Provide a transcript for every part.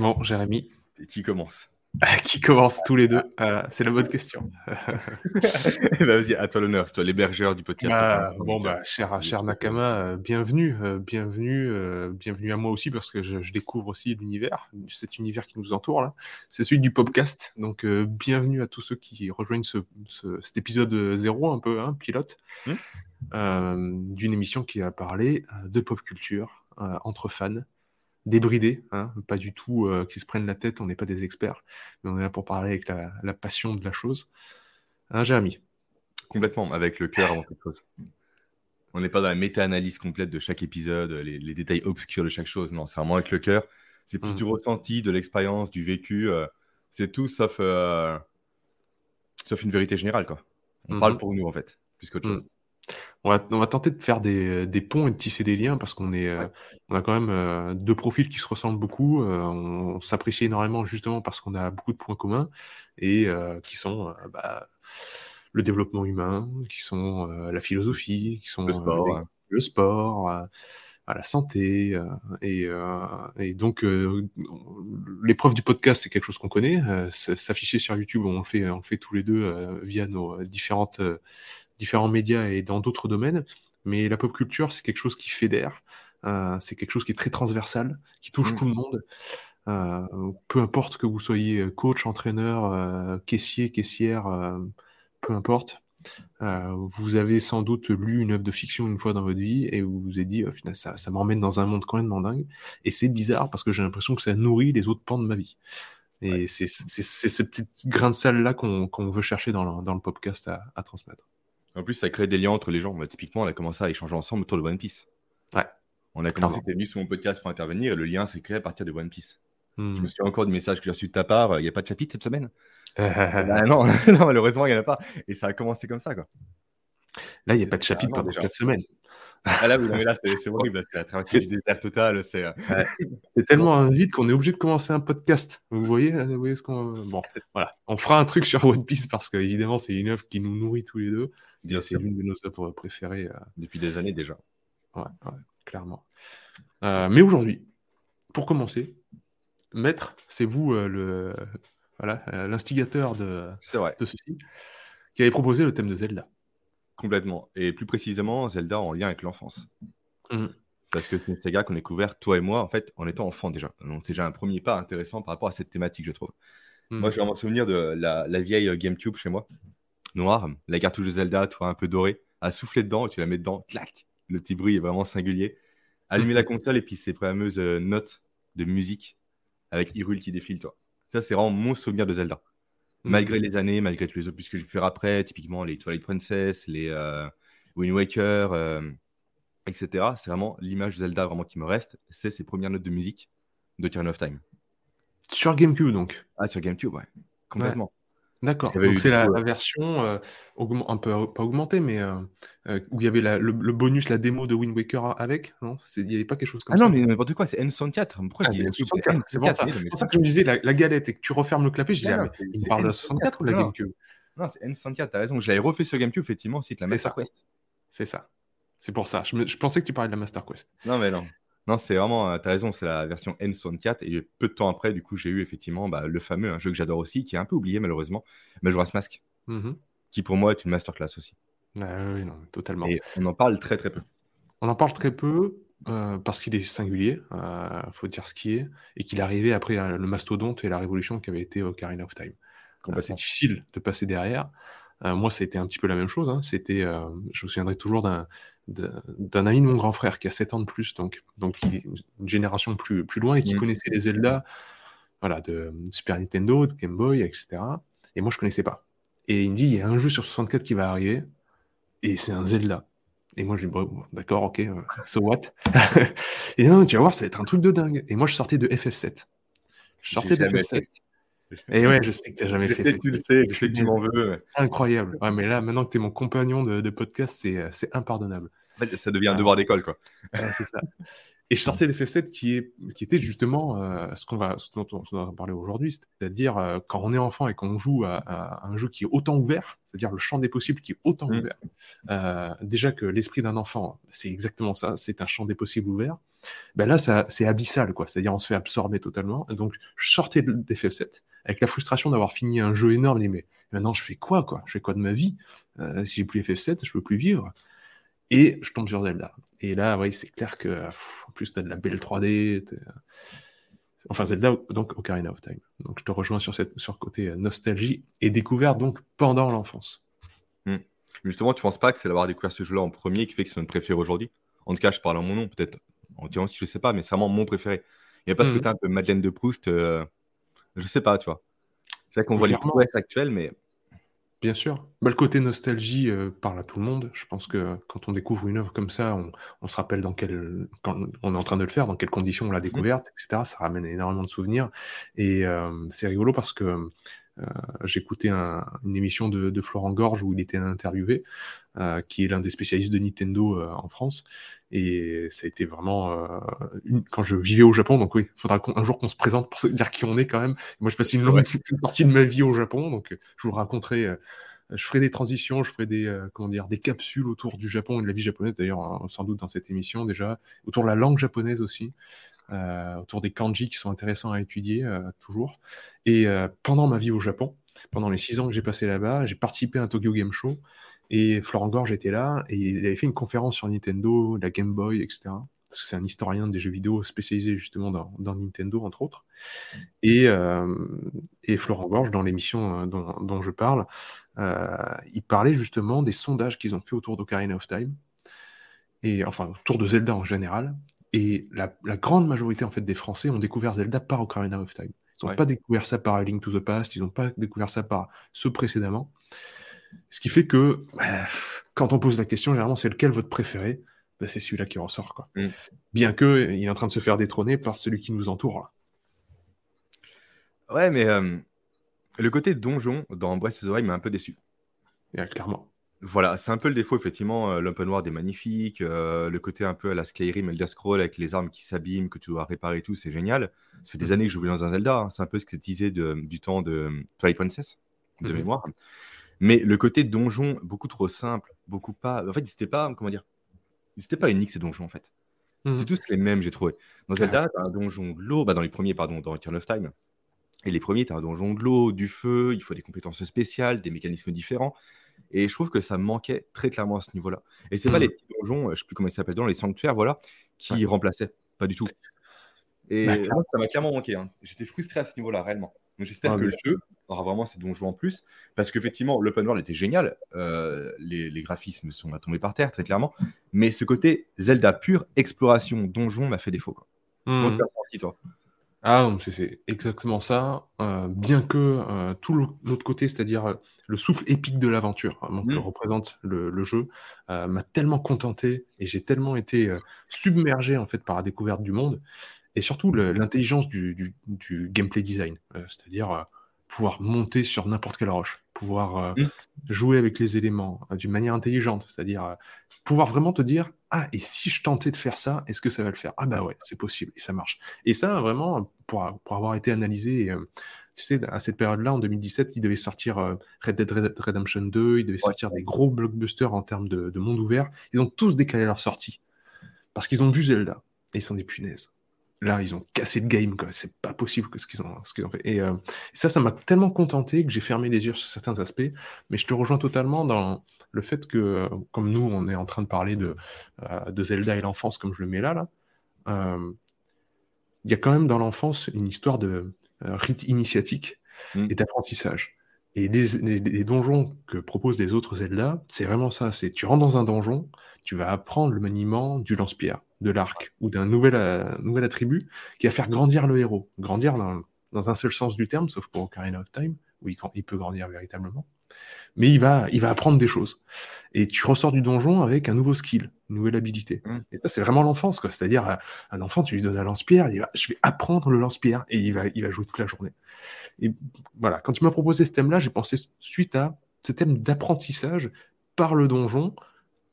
Bon, Jérémy. Et qui commence Qui commence tous les deux C'est la bonne question. Eh ben, vas-y, à toi l'honneur, c'est toi l'hébergeur du podcast. Bah, bon, bah, cher, cher Nakama, euh, bienvenue, euh, bienvenue, euh, bienvenue à moi aussi parce que je, découvre aussi l'univers, cet univers qui nous entoure là. C'est celui du podcast. Donc, bienvenue à tous ceux qui rejoignent ce, cet épisode zéro, un peu, hein, pilote, hmm. d'une émission qui a parlé de pop culture entre fans débridés, hein, pas du tout euh, qui se prennent la tête, on n'est pas des experts, mais on est là pour parler avec la, passion de la chose. Hein, Jérémy? Complètement, avec le cœur avant toute chose. On n'est pas dans la méta-analyse complète de chaque épisode, les, détails obscurs de chaque chose. Non, c'est vraiment avec le cœur. C'est plus du mmh. ressenti, de l'expérience, du vécu. Euh, c'est tout sauf, euh, sauf une vérité générale. Quoi. On mmh. parle pour nous, en fait, plus qu'autre mmh. Chose. On va, tenter de faire des, ponts et de tisser des liens parce qu'on est, euh, on a quand même euh, deux profils qui se ressemblent beaucoup. Euh, on, s'apprécie énormément justement parce qu'on a beaucoup de points communs et qui sont bah, le développement humain, qui sont la philosophie, qui sont le sport, le sport la santé. et, et, donc, l'épreuve du podcast, c'est quelque chose qu'on connaît. S'afficher sur YouTube, on le fait, on le fait tous les deux via nos différentes différents médias et dans d'autres domaines. Mais la pop culture, c'est quelque chose qui fédère, euh, c'est quelque chose qui est très transversal, qui touche mmh. tout le monde. Euh, peu importe que vous soyez coach, entraîneur, euh, caissier, caissière, peu importe. vous avez sans doute lu une œuvre de fiction une fois dans votre vie et vous vous êtes dit, oh, ça, ça m'emmène dans un monde complètement dingue. Et c'est bizarre parce que j'ai l'impression que ça nourrit les autres pans de ma vie. Et c'est ce petit grain de sel-là qu'on veut chercher dans le, dans le podcast à, à transmettre. En plus, ça crée des liens entre les gens. Bah, typiquement, on a commencé à échanger ensemble autour de One Piece. Ouais. On a commencé, tu venu sur mon podcast pour intervenir et le lien s'est créé à partir de One Piece. Hmm. Je me souviens encore du message que j'ai reçu de ta part. Il n'y a pas de chapitre cette semaine? Bah, non, malheureusement, il n'y en a pas. Et ça a commencé comme ça. Quoi. Là, il n'y a pas de chapitre pendant 4 semaines. Ah là, oui, là c'est horrible, c'est la traversée du désert total. Euh, c'est tellement un vide qu'on est obligé de commencer un podcast. Vous voyez, vous voyez ce qu'on. Bon, voilà. On fera un truc sur One Piece parce qu'évidemment, c'est une œuvre qui nous nourrit tous les deux. C'est l'une de nos œuvres préférées. Euh, Depuis des années déjà. Ouais, clairement. Euh, mais aujourd'hui, pour commencer, Maître, c'est vous le voilà l'instigateur de, de ceci, qui avait proposé le thème de Zelda. Complètement. Et plus précisément, Zelda en lien avec l'enfance. Mmh. Parce que c'est une saga qu'on a découvert, toi et moi, en fait, en étant enfant déjà. Donc, c'est déjà un premier pas intéressant par rapport à cette thématique, je trouve. Mmh. Moi, je vais me souvenir de la, vieille GameCube chez moi, noire, la cartouche de Zelda, tu vois, un peu dorée, à souffler dedans, tu la mets dedans, clac, le petit bruit est vraiment singulier. Allumer la console et puis ces fameuses euh, notes de musique avec Hyrule qui défile, toi. Ça, c'est vraiment mon souvenir de Zelda. Malgré les années, malgré tous les opus que je vais faire après, typiquement les Twilight Princess, les euh, Wind Waker, euh, etc. C'est vraiment l'image de Zelda vraiment qui me reste. C'est ses premières notes de musique de Turn of Time. Sur GameCube donc Ah, sur GameCube, ouais. Complètement. D'accord. Donc c'est la, version euh, un peu pas augmentée, mais euh, euh, où il y avait le, bonus, la démo de Wind Waker avec, non? Il n'y avait pas quelque chose comme ah ça? Ah non, mais n'importe quoi, c'est N64. Pourquoi ah, c'est C'est pour ça. C'est pour ça que je me disais la, galette et que tu refermes le clapet, je disais, ah, il parle de la 64 ou de la GameCube? Non, c'est N64, t'as raison. Je l'avais refait sur GameCube, effectivement, c'est la Master Quest. C'est ça. C'est pour ça. Je, je pensais que tu parlais de la Master Quest. Non, mais non. Non, c'est vraiment, euh, tu as raison, c'est la version N64. Et peu de temps après, du coup, j'ai eu effectivement bah, le fameux, un jeu que j'adore aussi, qui est un peu oublié malheureusement, Majora's Mask, mmh qui pour moi est une masterclass aussi. Ah oui, non, totalement. Et on en parle très très peu. On en parle très peu euh, parce qu'il est singulier, il euh, faut dire ce qui est, et qu'il est arrivé après le mastodonte et la révolution qui avait été Ocarina of Time. c'est difficile de passer derrière. moi, ça a été un petit peu la même chose. Hein. C'était, je me souviendrai toujours d'un d'un ami de mon grand frère qui a 7 ans de plus, donc, donc une génération plus, plus loin et qui mmh. connaissait les Zelda voilà, de Super Nintendo, de Game Boy, etc. Et moi, je connaissais pas. Et il me dit, il y a un jeu sur 64 qui va arriver, et c'est un Zelda. Et moi, je dis, bon, d'accord, ok, euh, so what? Et non, tu vas voir, ça va être un truc de dingue. Et moi, je sortais de FF7. Je sortais de FF7. Et ouais, je sais que tu n'as jamais je fait. Sais tu le sais, je sais que tu m'en veux. Incroyable. Ouais, mais là, maintenant que tu es mon compagnon de, de podcast, c'est impardonnable ça devient un devoir d'école, quoi. c'est ça. Et je sortais d'FF7 qui, est, qui était justement euh, ce, qu'on va, dont on va parler aujourd'hui, c'est-à-dire euh, quand on est enfant et qu'on joue à, un jeu qui est autant ouvert, c'est-à-dire le champ des possibles qui est autant mmh. ouvert. Euh, déjà que l'esprit d'un enfant, c'est exactement ça, c'est un champ des possibles ouvert. Ben là, ça, c'est abyssal, quoi. C'est-à-dire, on se fait absorber totalement. donc, je sortais d'FF7 avec la frustration d'avoir fini un jeu énorme. mais maintenant, je fais quoi, quoi? Je fais quoi de ma vie? Euh, Si j'ai plus FF7, je peux plus vivre. Et je tombe sur Zelda. Et là, oui, c'est clair que, en plus, t'as de la belle 3D. Enfin, Zelda, donc Ocarina of Time. Donc, je te rejoins sur, cette, sur le côté euh, nostalgie et découverte, donc, pendant l'enfance. Hmm. Justement, tu penses pas que c'est d'avoir découvert ce jeu-là en premier qui fait que c'est notre préféré aujourd'hui? En tout cas, je parle en mon nom, peut-être en disant si je sais pas, mais c'est vraiment mon préféré. Il n'y a pas ce côté hmm. un peu Madeleine de Proust, euh, je sais pas, tu vois. C'est vrai qu'on voit les prouesses actuelles, mais Bien sûr. Bah, le côté nostalgie euh, parle à tout le monde. Je pense que quand on découvre une œuvre comme ça, on, se rappelle dans quel, quand on est en train de le faire, dans quelles conditions on l'a mmh. découverte, etc. Ça ramène énormément de souvenirs. Et euh, c'est rigolo parce que euh, j'écoutais une émission de, Florent Gorge où il était interviewé, qui est l'un des spécialistes de Nintendo en France. Et ça a été vraiment quand je vivais au Japon. Donc oui, il faudra un jour qu'on se présente pour se dire qui on est quand même. Moi, je passe une longue partie de ma vie au Japon, donc je vous raconterai. je ferai des transitions, je ferai des comment dire des capsules autour du Japon et de la vie japonaise. D'ailleurs, hein, sans doute dans cette émission déjà, autour de la langue japonaise aussi. Autour des kanji qui sont intéressants à étudier toujours. Et pendant ma vie au Japon, pendant les six ans que j'ai passé là-bas, j'ai participé à un Tokyo Game Show et Florent Gorge était là, et il avait fait une conférence sur Nintendo, la Game Boy, etc. Parce que c'est un historien des jeux vidéo spécialisé justement dans, Nintendo, entre autres. Et, euh, et Florent Gorge, dans l'émission euh, dont, je parle, euh, il parlait justement des sondages qu'ils ont fait autour d'Ocarina of Time, et enfin autour de Zelda en général. Et la, grande majorité en fait des Français ont découvert Zelda par Ocarina of Time. Ils n'ont pas découvert ça par A Link to the Past, ils n'ont pas découvert ça par ceux précédemment. Ce qui fait que bah, quand on pose la question, généralement, c'est lequel votre préféré? Bah, C'est celui-là qui ressort. Quoi. Mm. Bien que il est en train de se faire détrôner par celui qui nous entoure. Ouais, mais euh, le côté donjon dans Breath of the Wild m'a un peu déçu. clairement. Voilà, c'est un peu le défaut, effectivement. Euh, l'open world est magnifique. Euh, le côté un peu à la Skyrim, Elder Scroll, avec les armes qui s'abîment, que tu dois réparer et tout, c'est génial. Ça fait des mm. années que je joue dans un Zelda. Hein. C'est un peu ce que tu disais du temps de Twilight Princess, de mm-hmm. mémoire. Mais le côté donjon, beaucoup trop simple, beaucoup pas. En fait, c'était pas, comment dire, c'était pas unique ces donjons en fait. C'était mmh. tous les mêmes, j'ai trouvé. Dans Zelda, t'as un donjon de l'eau, bah, dans les premiers, pardon, dans Return of Time. Et les premiers, t'as un donjon de l'eau, du feu, il faut des compétences spéciales, des mécanismes différents. Et je trouve que ça manquait très clairement à ce niveau-là. Et c'est pas mmh. les petits donjons, je sais plus comment ils s'appellent, les sanctuaires, voilà, qui remplaçaient. Pas du tout. Et bah, ça m'a clairement manqué. Hein. J'étais frustré à ce niveau-là, réellement. Donc j'espère ah que le jeu aura vraiment ces donjons en plus. Parce qu'effectivement, l'open world était génial. Euh, les, graphismes sont à tomber par terre, très clairement. Mais ce côté Zelda pure, exploration, donjon, m'a fait défaut. Quoi. Hmm. toi ah, c'est exactement ça. Euh, bien que euh, tout l'autre côté, c'est-à-dire le souffle épique de l'aventure hein, que hmm. représente le, jeu, m'a tellement contenté et j'ai tellement été submergé en fait par la découverte du monde et surtout l'intelligence du, gameplay design, euh, c'est-à-dire euh, pouvoir monter sur n'importe quelle roche, pouvoir euh, mmh. jouer avec les éléments d'une manière intelligente, c'est-à-dire pouvoir vraiment te dire ah et si je tentais de faire ça, est-ce que ça va le faire? Ah bah ouais, c'est possible et ça marche. Et ça vraiment pour, pour avoir été analysé. tu sais, à cette période-là, en 2017, il devait sortir Red Dead Redemption 2, il devait sortir des gros blockbusters en termes de, de monde ouvert. Ils ont tous décalé leur sortie parce qu'ils ont vu Zelda et ils sont des punaises là, ils ont cassé le game, quoi. C'est pas possible ce qu'ils ont, ce qu'ils ont fait. Et, euh, ça, ça m'a tellement contenté que j'ai fermé les yeux sur certains aspects. Mais je te rejoins totalement dans le fait que, euh, comme nous, on est en train de parler de, euh, de Zelda et l'enfance, comme je le mets là, là, il y a quand même dans l'enfance une histoire de rite initiatique mmh. et d'apprentissage. Et les, les, donjons que proposent les autres Zelda, c'est vraiment ça. C'est tu rentres dans un donjon, tu vas apprendre le maniement du lance-pierre de l'arc ou d'un nouvel, euh, nouvel attribut qui va faire grandir le héros. Grandir dans, dans, un seul sens du terme, sauf pour Ocarina of Time, où il, il, peut grandir véritablement. Mais il va, il va apprendre des choses. Et tu ressors du donjon avec un nouveau skill, une nouvelle habilité. Mmh. Et ça, c'est vraiment l'enfance, quoi. C'est-à-dire, euh, un enfant, tu lui donnes un lance-pierre, il va, je vais apprendre le lance-pierre, et il va, il va jouer toute la journée. Et voilà, quand tu m'as proposé ce thème-là, j'ai pensé suite à ce thème d'apprentissage par le donjon,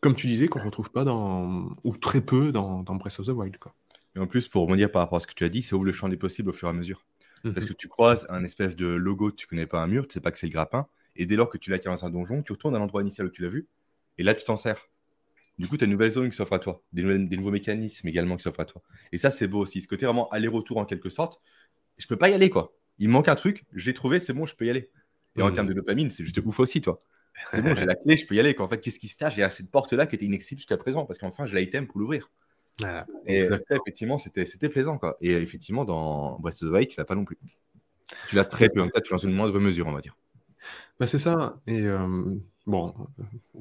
comme tu disais, qu'on ne retrouve pas dans, ou très peu dans, dans Breath of the Wild. Quoi. Et en plus, pour dire par rapport à ce que tu as dit, ça ouvre le champ des possibles au fur et à mesure. Mhm. Parce que tu croises un espèce de logo, tu connais pas un mur, tu sais pas que c'est le grappin, et dès lors que tu l'as dans un donjon, tu retournes à l'endroit initial où tu l'as vu, et là tu t'en sers. Du coup, tu as une nouvelle zone qui s'offre à toi, des, des, nouveaux mécanismes également qui s'offrent à toi. Et ça, c'est beau aussi. Ce côté vraiment aller-retour en quelque sorte. Je peux pas y aller, quoi. Il manque un truc, je l'ai trouvé, c'est bon, je peux y aller. Et en mmh. termes de dopamine, c'est juste ouf aussi, toi. C'est bon, j'ai la clé, je peux y aller. En fait, qu'est-ce qui se cache Il y a cette porte-là qui était inaccessible jusqu'à présent, parce qu'enfin, j'ai l'item pour l'ouvrir. et effectivement, c'était plaisant. Quoi. Et effectivement, dans Breath of the Wild, tu l'as pas non plus. Tu l'as très peu, en fait, tu l'as dans une moindre mesure, on va dire. Bah, c'est ça. Et euh, bon,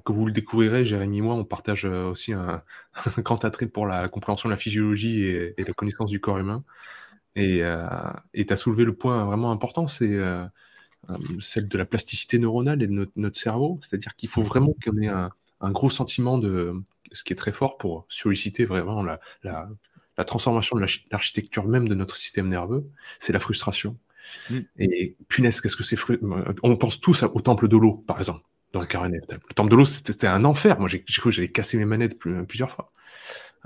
que vous le découvrirez, Jérémy et moi, on partage euh, aussi un, grand attrait pour la, compréhension de la physiologie et, la connaissance du corps humain. Et euh, tu as soulevé le point vraiment important, c'est celle de la plasticité neuronale et de notre, cerveau. C'est-à-dire qu'il faut vraiment qu'on ait un, gros sentiment de ce qui est très fort pour solliciter vraiment la, la transformation de l'architecture même de notre système nerveux, c'est la frustration. Mm. Et punaise, qu'est-ce que c'est On pense tous au temple de l'eau, par exemple, dans le carnet. Le temple de l'eau, c'était un enfer. Moi, j'ai cru que j'allais casser mes manettes plusieurs fois.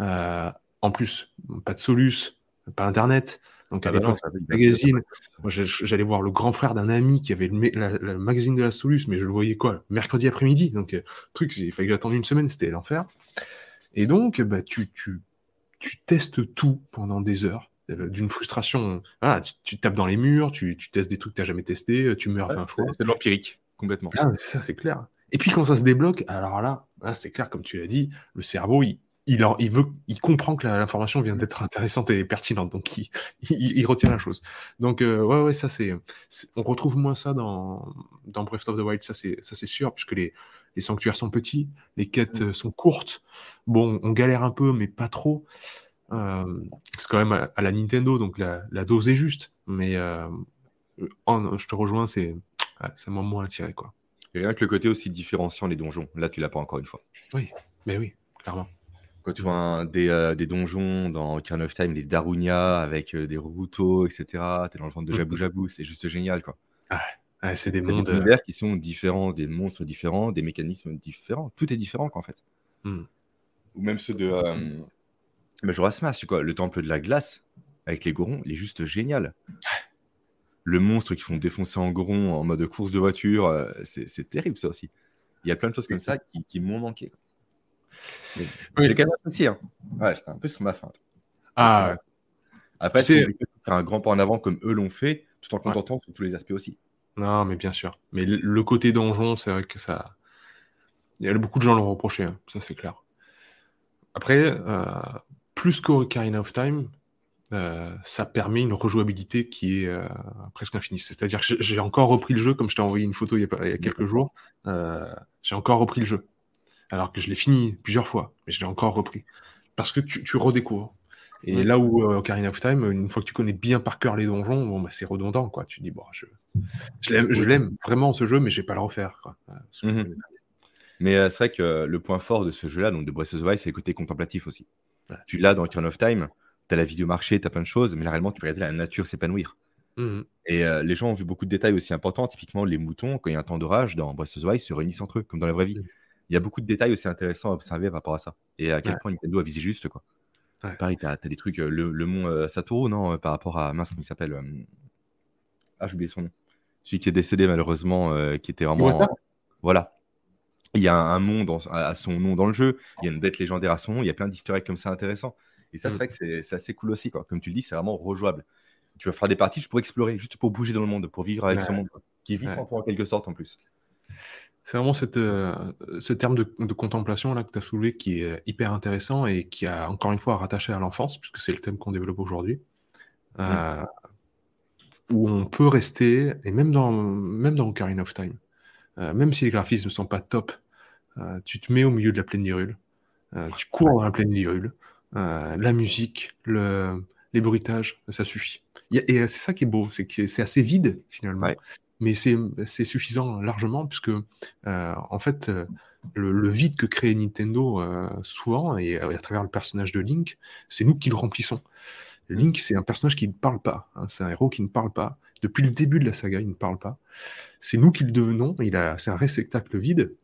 Euh, en plus, pas de Solus, pas Internet. Donc, à ah bah magazine. Moi, j'allais voir le grand frère d'un ami qui avait le, magazine de la Solus, mais je le voyais quoi Mercredi après-midi. Donc, euh, truc, il fallait que j'attende une semaine, c'était l'enfer. Et donc, bah, tu, tu, tu testes tout pendant des heures euh, d'une frustration. tu, tapes dans les murs, tu, testes des trucs que tu n'as jamais testé, tu meurs 20 fois. C'est de l'empirique, complètement. Ah, c'est ça, c'est clair. Et puis quand ça se débloque, alors là, c'est clair, comme tu l'as dit, le cerveau, il, il, veut, il comprend que l'information vient d'être intéressante et pertinente, donc il, il, retient la chose. Donc euh, ouais, ouais, ça c'est, on retrouve moins ça dans, dans Breath of the Wild, ça c'est, ça c'est sûr, puisque les, les sanctuaires sont petits, les quêtes mm. sont courtes. Bon, on galère un peu, mais pas trop. Euh, c'est quand même à, la Nintendo, donc la, dose est juste. Mais euh, je te rejoins, c'est un moment attiré. Quoi. Et rien que le côté aussi différenciant les donjons, là tu l'as pas encore une fois. Oui, mais oui, clairement. Quand tu vois des, euh, des, donjons dans Ocarina of Time, des Darunia avec des Ruto, etc., tu es dans le ventre de Jabu Jabu, c'est juste génial. quoi. Ah, c'est des mondes. univers qui sont différents, des monstres différents, des mécanismes différents. Tout est différent, quoi, en fait. Hmm. Ou même ceux de. Majora's Mask, quoi. Le temple de la glace avec les gorons, il est juste génial. Le monstre qui font défoncer en goron en mode course de voiture, euh, c'est terrible ça aussi. Il y a plein de choses comme ça qui, m'ont manqué. J'ai quand même apprécié. Hein. Ouais, j'étais un peu sur ma fin. Ah, Après, c'est faire un grand pas en avant comme eux l'ont fait, tout en contentant sur tous les aspects aussi. Non, mais bien sûr. Mais le côté donjon, c'est vrai que ça. Il y a beaucoup de gens l'ont reproché, hein. ça c'est clair. Après, euh, plus qu'Ocarina of Time, euh, ça permet une rejouabilité qui est euh, presque infinie. C'est-à-dire que j'ai encore repris le jeu, comme je t'ai envoyé une photo il y a, quelques jours, euh, j'ai encore repris le jeu. Alors que je l'ai fini plusieurs fois, mais je l'ai encore repris. Parce que tu, redécouvres. Et là où Ocarina of Time, une fois que tu connais bien par cœur les donjons, bon, bah, c'est redondant. Quoi. Tu dis, bon, je, je l'aime vraiment ce jeu, mais je vais pas le refaire. Mhm. Mais c'est vrai que le point fort de ce jeu-là, donc de Breath of the Wild, c'est le côté contemplatif aussi. Tu l'as dans Turn of Time, tu as la vidéo marché, tu as plein de choses, mais réellement, tu peux regarder la nature s'épanouir. Mhm. Et euh, les gens ont vu beaucoup de détails aussi importants. Typiquement, les moutons, quand il y a un temps d'orage dans Breath of the Wild, se réunissent entre eux, comme dans la vraie vie. Il y a beaucoup de détails aussi intéressants à observer par rapport à ça. Et à quel point Nintendo a visé juste. quoi. Pareil, tu as, des trucs, euh, le, mont euh, Satoru, non, par rapport à. Mince, comment il s'appelle Ah, j'ai oublié son nom. Celui qui est décédé, malheureusement, qui était vraiment. Voilà. Il y a un monde à son nom dans le jeu, il y a une bête légendaire à son nom, il y a plein d'historiques comme ça intéressants. Et ça, c'est mm. vrai que c'est assez cool aussi. Quoi. Comme tu le dis, c'est vraiment rejouable. Tu vas faire des parties juste pour explorer, juste pour bouger dans le monde, pour vivre avec ce monde, qui vit sans toi en quelque sorte en plus. C'est vraiment cette, euh, ce terme de, contemplation là que tu as soulevé qui est hyper intéressant et qui a encore une fois rattaché à l'enfance, puisque c'est le thème qu'on développe aujourd'hui. Euh, où on peut rester, et même dans, même dans Ocarina of Time, euh, même si les graphismes ne sont pas top, euh, tu te mets au milieu de la plaine d'Irule, euh, tu cours dans la plaine d'Irule, la musique, le, les bruitages, ça suffit. et c'est ça qui est beau, c'est que c'est assez vide finalement, mais c'est suffisant largement puisque en fait le, vide que crée Nintendo souvent et à travers le personnage de Link, c'est nous qui le remplissons. Link, c'est un personnage qui ne parle pas, hein, c'est un héros qui ne parle pas. Depuis le début de la saga, il ne parle pas. C'est nous qui le devenons. Il a, c'est un réceptacle vide.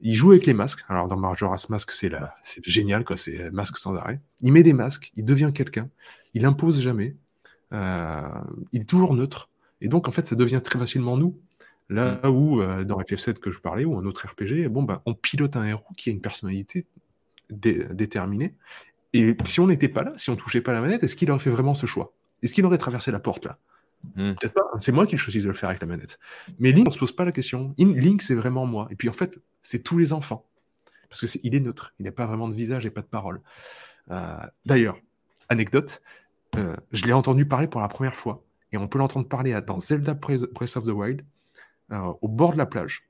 Il joue avec les masques. Alors dans Majora's Mask, c'est c'est génial quoi. C'est masque sans arrêt. Il met des masques. Il devient quelqu'un. Il impose jamais. Euh, il est toujours neutre. Et donc en fait, ça devient très facilement nous. Là mm. où euh, dans FF7 que je parlais ou un autre RPG, bon ben on pilote un héros qui a une personnalité déterminé. Et si on n'était pas là, si on touchait pas la manette, est-ce qu'il aurait fait vraiment ce choix? Est-ce qu'il aurait traversé la porte là? Hmm. Peut-être pas. C'est moi qui choisis de le faire avec la manette. Mais Link, on se pose pas la question. Link, c'est vraiment moi. Et puis en fait, c'est tous les enfants. Parce que est, est neutre. Il n'a pas vraiment de visage et pas de parole. Euh, d'ailleurs, anecdote, euh, je l'ai entendu parler pour la première fois. Et on peut l'entendre parler dans Zelda Breath of the Wild, euh, au bord de la plage.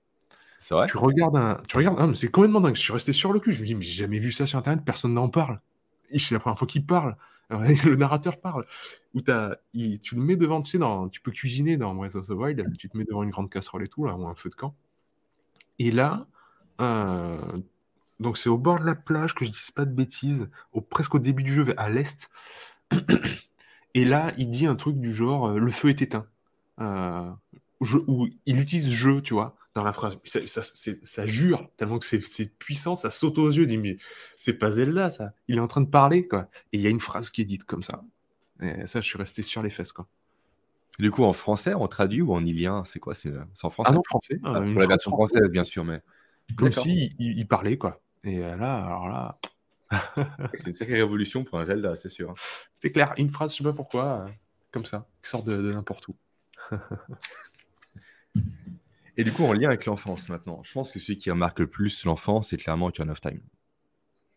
C'est vrai? Tu regardes un. Tu regardes. c'est complètement dingue. Je suis resté sur le cul. Je me dis, mais j'ai jamais vu ça sur Internet. Personne n'en parle. C'est la première fois qu'il parle. le narrateur parle. Où as, tu le mets devant, tu sais, dans, tu peux cuisiner dans Breath of the Wild. Tu te mets devant une grande casserole et tout, là, ou un feu de camp. Et là, euh, donc c'est au bord de la plage, que je dise pas de bêtises, au, presque au début du jeu, à l'est. Et là, il dit un truc du genre euh, le feu est éteint. Euh, où il utilise je, tu vois, dans la phrase. Ça, jure, tellement que c'est puissant, ça saute aux yeux. Il dit mais c'est pas Zelda, ça. Il est en train de parler, quoi. Et il y a une phrase qui est dite comme ça. Et ça, je suis resté sur les fesses, quoi. Du coup, en français, on traduit ou en ilien C'est quoi C'est en français? Ah non, français. Ah, pour la version française, bien sûr, mais. Comme si il, parlait, quoi. Et là, alors là. C'est une sacrée révolution pour un Zelda, c'est sûr. C'est clair, une phrase, je sais pas pourquoi, euh, comme ça, qui sort de, n'importe où. Et du coup, en lien avec l'enfance maintenant, je pense que celui qui remarque le plus l'enfance, c'est clairement Turn of Time.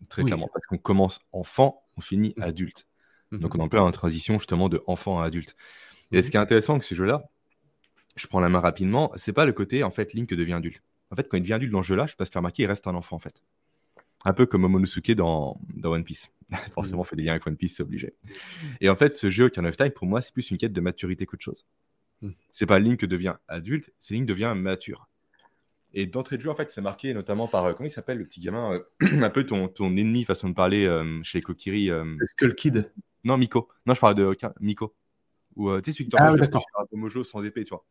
Très clairement, parce qu'on commence enfant, on finit mm. adulte. Mm-hmm. Donc on est en plein transition justement de enfant à adulte. Et ce qui est intéressant avec ce jeu-là, je prends la main rapidement, c'est pas le côté en fait Link devient adulte. En fait, quand il devient adulte dans ce jeu-là, je peux se faire remarquer, il reste un enfant en fait. Un peu comme Momonosuke dans, dans One Piece. Forcément, mm. fait des liens avec One Piece, c'est obligé. Et en fait, ce jeu, Turn of Time, pour moi, c'est plus une quête de maturité qu'autre chose. Mm. C'est pas Link devient adulte, c'est Link devient mature. Et d'entrée de jeu, en fait, c'est marqué notamment par, euh, comment il s'appelle, le petit gamin, euh, un peu ton, ton ennemi, façon de parler euh, chez les Kokiri. Skull Kid Non, Miko. Non, je parle de Miko. Ou, tu sais, celui qui ah, un mojo sans épée, tu vois.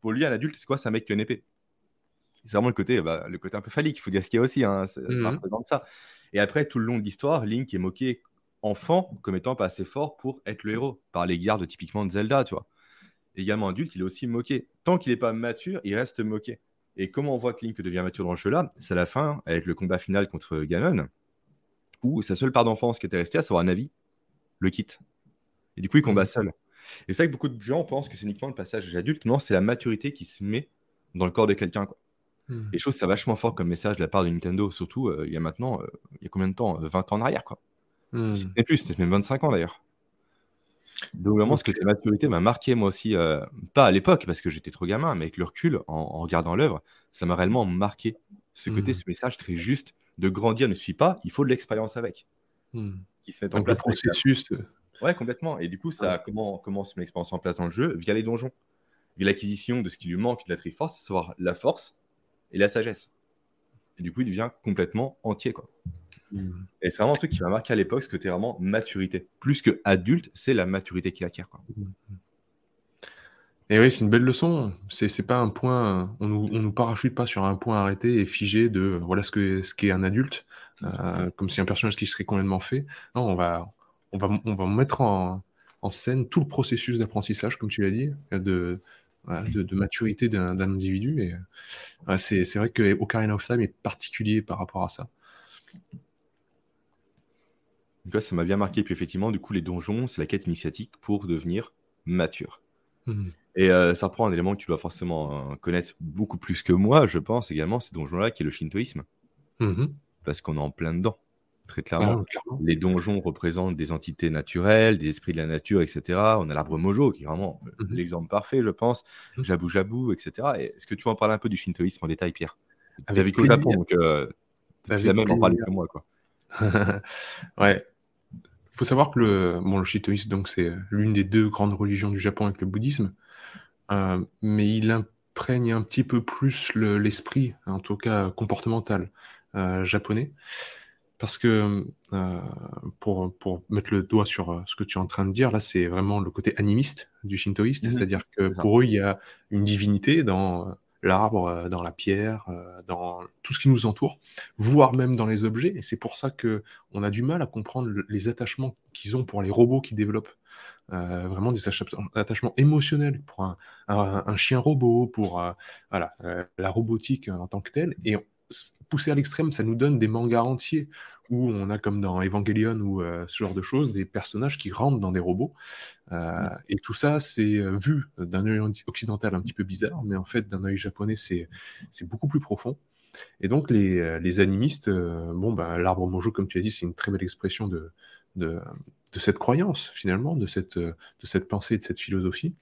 Pour lui, un adulte, c'est quoi? C'est un mec qui a une épée. C'est vraiment le côté, bah, le côté un peu phallique, il faut dire ce qu'il y a aussi, hein, ça, ça mhm. représente ça. Et après, tout le long de l'histoire, Link est moqué enfant comme étant pas assez fort pour être le héros, par les gardes typiquement de Zelda, tu vois. Également adulte, il est aussi moqué. Tant qu'il n'est pas mature, il reste moqué. Et comment on voit que Link devient mature dans le jeu-là? C'est à la fin, avec le combat final contre Ganon, où sa seule part d'enfance qui était restée, à savoir Navi, le quitte. Et du coup, il combat mhm. seul. Et c'est vrai que beaucoup de gens pensent que c'est uniquement le passage adulte. Non, c'est la maturité qui se met dans le corps de quelqu'un. Hmm. Et je trouve ça vachement fort comme message de la part de Nintendo, surtout euh, il y a maintenant, euh, il y a combien de temps 20 ans en arrière, quoi. Hmm. c'était plus, c'était même 25 ans d'ailleurs. Donc vraiment, ce que ta maturité m'a marqué moi aussi, euh, pas à l'époque parce que j'étais trop gamin, mais avec le recul, en, regardant l'œuvre, ça m'a réellement marqué. Ce côté, hmm. ce message très juste de grandir ne suit pas, il faut de l'expérience avec. Qui se met en place. Processus. Ouais, complètement. Et du coup, ça, comment, comment se met l'expérience en place dans le jeu? Via les donjons. Via l'acquisition de ce qui lui manque de la Triforce, savoir la force et la sagesse. Et du coup, il devient complètement entier. Quoi. Hmm. Et c'est vraiment un truc qui m'a marqué à l'époque, ce côté vraiment maturité. Plus que adulte, c'est la maturité qu'il acquiert. Quoi. Hmm. Et oui, c'est une belle leçon. C'est, pas un point, on nous, on nous parachute pas sur un point arrêté et figé de voilà ce que ce qu'est un adulte, euh, comme si un personnage qui serait complètement fait. Non, on va, on va, on va mettre en, en scène tout le processus d'apprentissage, comme tu l'as dit, de, de, maturité d'un individu. Et c'est vrai que Ocarina of Time est particulier par rapport à ça. ça m'a bien marqué. Puis effectivement, du coup, les donjons, c'est la quête initiatique pour devenir mature. Mmh. Et euh, ça prend un élément que tu dois forcément euh, connaître beaucoup plus que moi, je pense également, ces donjons-là, qui est le shintoïsme. Mmh. Parce qu'on est en plein dedans très clairement. Les donjons représentent des entités naturelles, des esprits de la nature, etc. On a l'arbre Mojo, qui est vraiment euh, mhm. l'exemple parfait, je pense. Mhm. Jabu Jabu, etc. Est-ce que tu vas en parler un peu du shintoïsme en détail, Pierre? Tu as vécu au Japon, donc euh, tu as même en parler que moi. Quoi. ouais. Il faut savoir que le, bon, le shintoïsme, donc, c'est l'une des deux grandes religions du Japon avec le bouddhisme. Euh, mais il imprègne un petit peu plus l'esprit, en tout cas comportemental, japonais. Parce que, euh, pour, pour, mettre le doigt sur euh, ce que tu es en train de dire, là, c'est vraiment le côté animiste du shintoïste. Mmh C'est-à-dire que pour eux, il y a une divinité dans euh, l'arbre, dans la pierre, dans tout ce qui nous entoure, voire même dans les objets. Et c'est pour ça que on a du mal à comprendre les attachements qu'ils ont pour les robots qu'ils développent. vraiment des attachements émotionnels pour un, un, chien robot, pour voilà, la robotique en tant que telle. Et poussé à l'extrême, ça nous donne des mangas entiers où on a comme dans Evangelion ou ce genre de choses, des personnages qui rentrent dans des robots. et tout ça, c'est vu d'un œil occidental un petit peu bizarre, mais en fait, d'un œil japonais, c'est beaucoup plus profond. Et donc, les, les animistes, bon, ben, l'arbre mojo, comme tu as dit, c'est une très belle expression de, de, de, cette croyance, finalement, de cette, de cette pensée, de cette philosophie.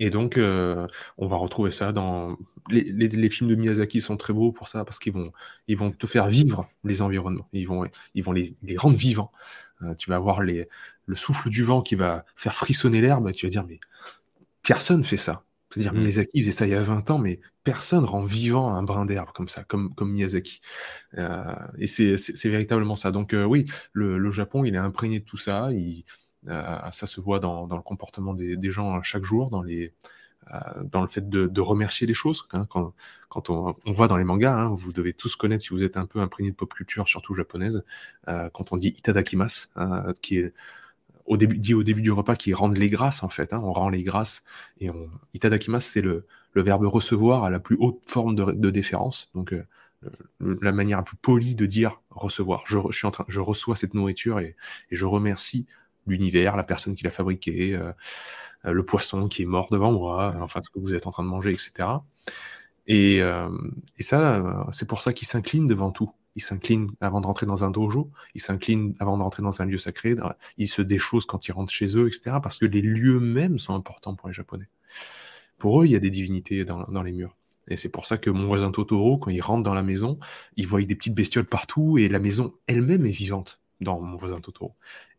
Et donc, euh, on va retrouver ça dans les, films de Miyazaki sont très beaux pour ça parce qu'ils vont, ils vont te faire vivre les environnements. Ils vont, ils vont les, rendre vivants. Euh, tu vas avoir les, le souffle du vent qui va faire frissonner l'herbe. Tu vas dire mais personne fait ça. C'est-à-dire mmh. Miyazaki faisait ça il y a 20 ans, mais personne rend vivant un brin d'herbe comme ça, comme, comme Miyazaki. Euh, et c'est véritablement ça. Donc oui, le, le, Japon, il est imprégné de tout ça. Il, euh, ça se voit dans, le comportement des, gens chaque jour, dans, les, euh, dans le fait de, remercier les choses. Hein. quand, quand on, voit dans les mangas, hein, vous devez tous connaître si vous êtes un peu imprégné de pop culture, surtout japonaise, euh, quand on dit itadakimasu, hein, qui est au début, dit au début du repas, qui rend les grâces en fait. on rend les grâces et on, itadakimasu, c'est le, le verbe recevoir à la plus haute forme de, déférence. Donc la manière la plus polie de dire recevoir. Je, je, suis en train, je reçois cette nourriture et, et je remercie l'univers, la personne qui l'a fabriqué, euh, euh, le poisson qui est mort devant moi, enfin ce que vous êtes en train de manger, etc. Et, euh, et ça, c'est pour ça qu'il s'incline devant tout. Il s'incline avant de rentrer dans un dojo, il s'incline avant de rentrer dans un lieu sacré, il se déchose quand il rentre chez eux, etc. Parce que les lieux mêmes sont importants pour les Japonais. Pour eux, il y a des divinités dans, dans les murs. Et c'est pour ça que mon voisin Totoro, quand il rentre dans la maison, il voit des petites bestioles partout et la maison elle-même est vivante dans mon voisin Totoro.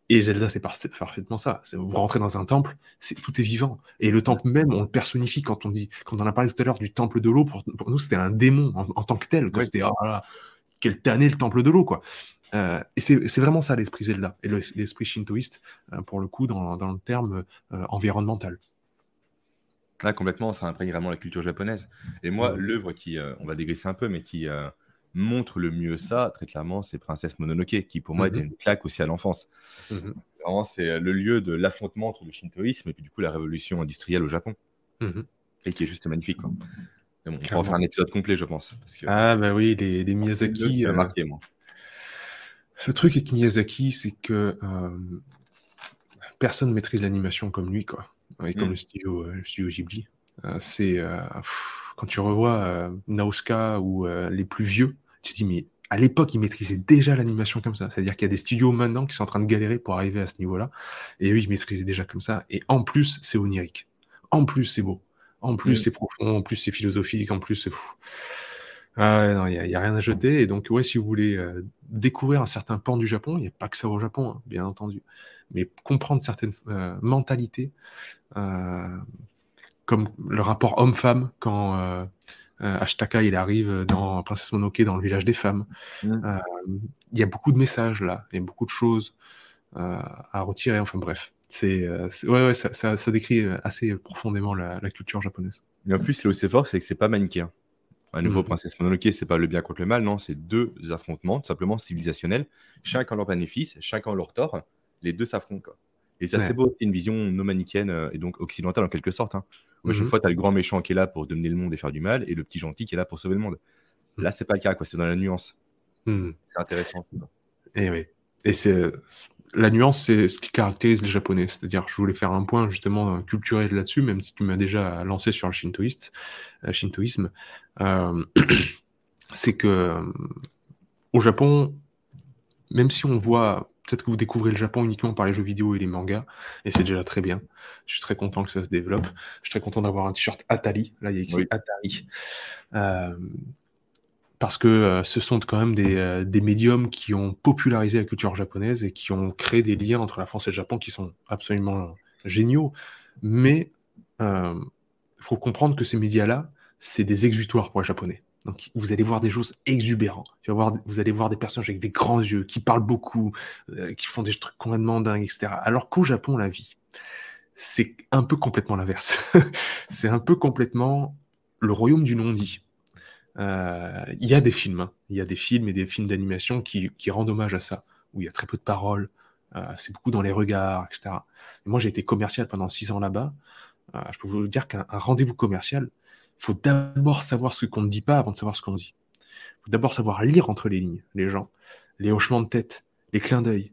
Et Zelda, c'est parfaitement ça. Vous rentrez dans un temple, c'est tout est vivant. Et le temple même, on le personnifie quand on dit, quand on a parlé tout à l'heure du temple de l'eau. Pour, nous, c'était un démon en, tant que tel. C'était oh quel tanné le temple de l'eau, quoi. Euh, et c'est vraiment ça l'esprit Zelda et l'esprit shintoïste euh, pour le coup dans, le terme euh, environnemental. Là, complètement, ça imprègne vraiment la culture japonaise. Et moi, l'œuvre qui, on va dégraisser un peu, mais qui montre le mieux ça, très clairement, c'est Princesse Mononoke, qui pour moi était mhm. une claque aussi à l'enfance. Mhm. c'est euh, le lieu de l'affrontement entre le shintoïsme et puis du coup la révolution industrielle au Japon. Mhm. Et qui est juste magnifique. on va faire un épisode complet, je pense. ah, bah oui, les, Miyazaki. Euh, marqué, moi. Le truc avec Miyazaki, c'est que euh, personne ne maîtrise l'animation comme lui, quoi. Et comme mm. le studio, le studio Ghibli. c'est quand tu revois Nausicaa ou les plus vieux, tu te dis, mais à l'époque, ils maîtrisaient déjà l'animation comme ça. C'est-à-dire qu'il y a des studios maintenant qui sont en train de galérer pour arriver à ce niveau-là. Et eux, ils maîtrisaient déjà comme ça. Et en plus, c'est onirique. En plus, c'est beau. En plus, c'est profond. En plus, c'est philosophique. En plus, c'est fou. Ah non, il n'y a, rien à jeter. Et donc, ouais, si vous voulez euh, découvrir un certain pan du Japon, il n'y a pas que ça au Japon, hein, bien entendu. Mais comprendre certaines euh, mentalités, euh, comme le rapport homme-femme, quand euh, Ashtaka, il arrive dans Princesse Mononoke, dans le village des femmes. Mm. Euh, il y a beaucoup de messages là, il y a beaucoup de choses euh, à retirer. Enfin bref, c'est ouais, ouais ça, ça, décrit assez profondément la, culture japonaise. Et en plus, le c'est fort, c'est que c'est pas manichéen. À nouveau, mm. Princesse Mononoke, c'est pas le bien contre le mal, non, c'est deux affrontements, tout simplement civilisationnels. Chacun leur bénéfice, chacun leur tort. Les deux s'affrontent. Et c'est assez beau, c'est une vision non manichéenne et donc occidentale en quelque sorte. Hein. À chaque mhm. fois, tu as le grand méchant qui est là pour dominer le monde et faire du mal, et le petit gentil qui est là pour sauver le monde. Mhm. Là, c'est pas le cas, quoi. C'est dans la nuance. Mhm. C'est intéressant. Et eh oui. Et c'est la nuance, c'est ce qui caractérise les Japonais. C'est-à-dire, je voulais faire un point justement culturel là-dessus, même si tu m'as déjà lancé sur le shintoïste, euh, shintoïsme. Euh, c'est que euh, au Japon, même si on voit peut-être que vous découvrez le Japon uniquement par les jeux vidéo et les mangas, et c'est déjà très bien. Je suis très content que ça se développe. Je suis très content d'avoir un t-shirt Atari. Là, il y a écrit Atari. Euh, parce que euh, ce sont quand même euh, des, médiums qui ont popularisé la culture japonaise et qui ont créé des liens entre la France et le Japon qui sont absolument géniaux. Mais il faut comprendre que ces médias-là, c'est des exutoires pour les Japonais. Donc vous allez voir des choses exubérantes. Vous allez voir des personnages avec des grands yeux, qui parlent beaucoup, euh, qui font des trucs complètement dingues, etc. Alors qu'au Japon, la vie, c'est un peu complètement l'inverse. c'est un peu complètement le royaume du non-dit. Euh, il y a des films, hein. il y a des films et des films d'animation qui, rendent hommage à ça, où il y a très peu de paroles, euh, c'est beaucoup dans les regards, etc. moi, j'ai été commercial pendant six ans là-bas. je peux vous dire qu'un rendez-vous commercial, faut d'abord savoir ce qu'on ne dit pas avant de savoir ce qu'on dit. Faut d'abord savoir lire entre les lignes, les gens. les hochements de tête, les clins d'œil.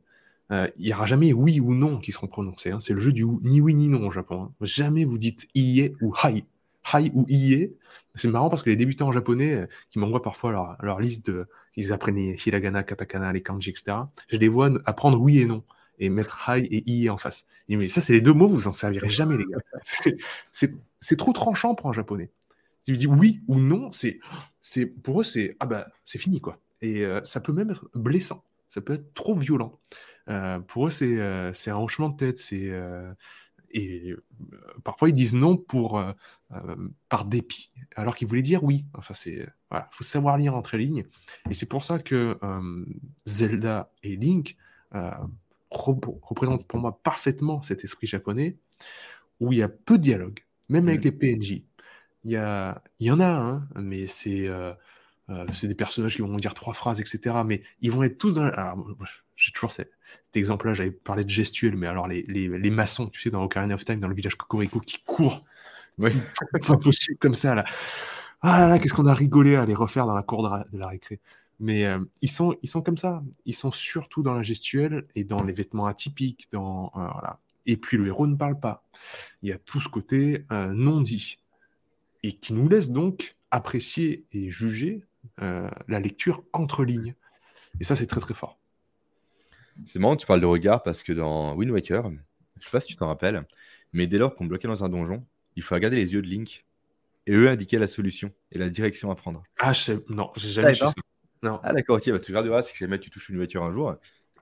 Euh, il n'y aura jamais oui ou non qui seront prononcés. Hein. C'est le jeu du ni oui ni non au Japon. Hein. Jamais vous dites iie ou hai. Hai ou iie. C'est marrant parce que les débutants en japonais euh, qui m'envoient parfois leur, leur, liste de. Ils apprennent les hiragana, katakana, les kanji, etc. Je les vois apprendre oui et non et mettre hai et iie en face. mais ça, c'est les deux mots, vous en servirez jamais, les gars. C'est trop tranchant pour un japonais. Vous dites oui ou non, c'est pour eux, c'est ah bah, fini, quoi. Et euh, ça peut même être blessant. Ça peut être trop violent. Euh, pour eux, c'est euh, un hochement de tête. C'est et parfois ils disent non pour par dépit, alors qu'ils voulaient dire oui. Enfin, c'est voilà, faut savoir lire entre les lignes. Et c'est pour ça que Zelda et Link représentent pour moi parfaitement cet esprit japonais où il y a peu de dialogue, même avec mmh. les PNJ. Il y, a, il y en a, hein, mais c'est euh, c'est des personnages qui vont dire trois phrases, etc. Mais ils vont être tous dans. Alors, j'ai toujours cet, exemple-là, j'avais parlé de gestuelle, mais alors les, les, les, maçons, tu sais, dans Ocarina of Time, dans le village Cocorico, qui courent. Oui. pas possible comme ça, là. Ah là là, qu'est-ce qu'on a rigolé à les refaire dans la cour de la, récré. Mais euh, ils, sont, ils sont comme ça. Ils sont surtout dans la gestuelle et dans les vêtements atypiques. Dans, euh, voilà. Et puis le héros ne parle pas. Il y a tout ce côté non dit. Et qui nous laisse donc apprécier et juger euh, la lecture entre lignes. Et ça, c'est très très fort. C'est marrant, tu parles de regard parce que dans Wind Waker, je sais pas si tu t'en rappelles, mais dès lors qu'on bloquait dans un donjon, il faut regarder les yeux de Link et eux indiquer la solution et la direction à prendre. Ah, je sais... non, j'ai jamais ça. Non. Ah, d'accord, ok, bah, tu regarderas si jamais tu touches une voiture un jour.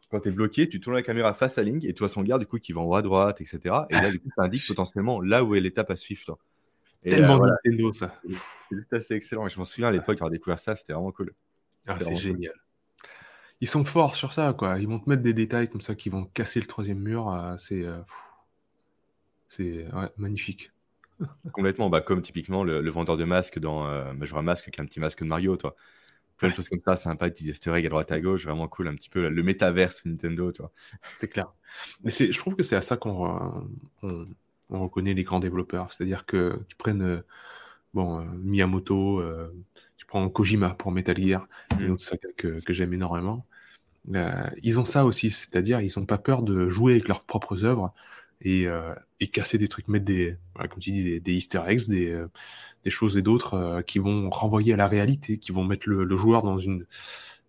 Quand tu es bloqué, tu tournes la caméra face à Link et tu vois son garde du coup qui va en haut à droite, etc. Et là, du coup, ça indique potentiellement là où est l'étape à suivre. Toi. Tellement euh, Nintendo, ça. C'est assez excellent. Je m'en souviens à l'époque, avoir découvert ça, c'était vraiment cool. Ah, c'est génial. Ils sont forts sur ça, quoi. Ils vont te mettre des détails comme ça qui vont casser le troisième mur. Euh, c'est euh, c'est magnifique. Complètement, bah, comme typiquement le, vendeur de masques dans euh, un Masque qui a un petit masque de Mario, toi. Plein de choses comme ça, sympa, des easter eggs à droite à gauche, vraiment cool, un petit peu le métaverse Nintendo, tu vois. C'est clair. Mais je trouve que c'est à ça qu'on on reconnaît les grands développeurs. C'est-à-dire que tu prennes euh, bon, euh, Miyamoto, euh, tu prends Kojima pour Metal Gear, une mm. autre saga que, j'aime énormément. ils ont ça aussi, c'est-à-dire ils n'ont pas peur de jouer avec leurs propres œuvres et, casser des trucs, mettre des, comme tu dis, des, easter eggs, des, des choses et d'autres qui vont renvoyer à la réalité, qui vont mettre le joueur dans une, euh,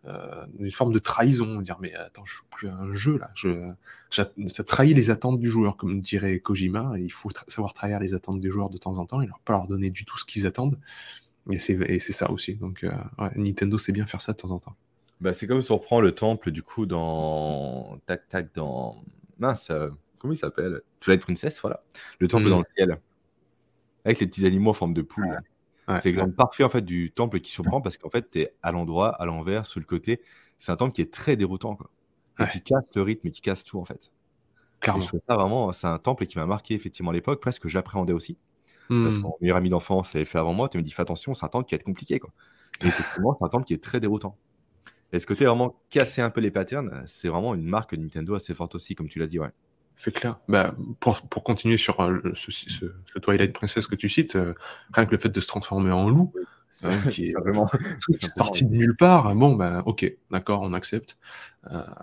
une forme de trahison, dire mais attends, je joue plus à un jeu là, je, ça trahit les attentes du joueur, comme dirait Kojima, il faut savoir trahir les attentes des joueurs de temps en temps et leur pas leur donner du tout ce qu'ils attendent. Et c'est ça aussi. Donc euh, Nintendo sait bien faire ça de temps en temps. Bah, c'est comme si on reprend le temple du coup dans tac tac dans mince euh, comment il s'appelle? Twilight Princess voilà le temple hmm. dans le ciel avec les petits animaux en forme de poule c'est l'exemple parfait en fait du temple qui surprend parce qu'en fait, tu es à l'endroit, à l'envers, sur le côté. C'est un temple qui est très déroutant. Quoi. qui casse le rythme et qui casse tout en fait. Clairement. ça vraiment, c'est un temple qui m'a marqué effectivement à l'époque, presque que j'appréhendais aussi. Parce que hmm. mon meilleur ami d'enfance l'avait fait avant moi, tu me dis fais attention, c'est un temple qui va être compliqué. Quoi. Et effectivement, c'est un temple qui est très déroutant. Et ce côté vraiment casser un peu les patterns, c'est vraiment une marque Nintendo assez forte aussi, comme tu l'as dit. Ouais. C'est clair. Bah, pour, pour, continuer sur euh, ce, ce, Twilight Princess que tu cites, euh, rien que le fait de se transformer en loup, euh, qui est vraiment sorti de nulle part, bon, bah, ok, d'accord, on accepte.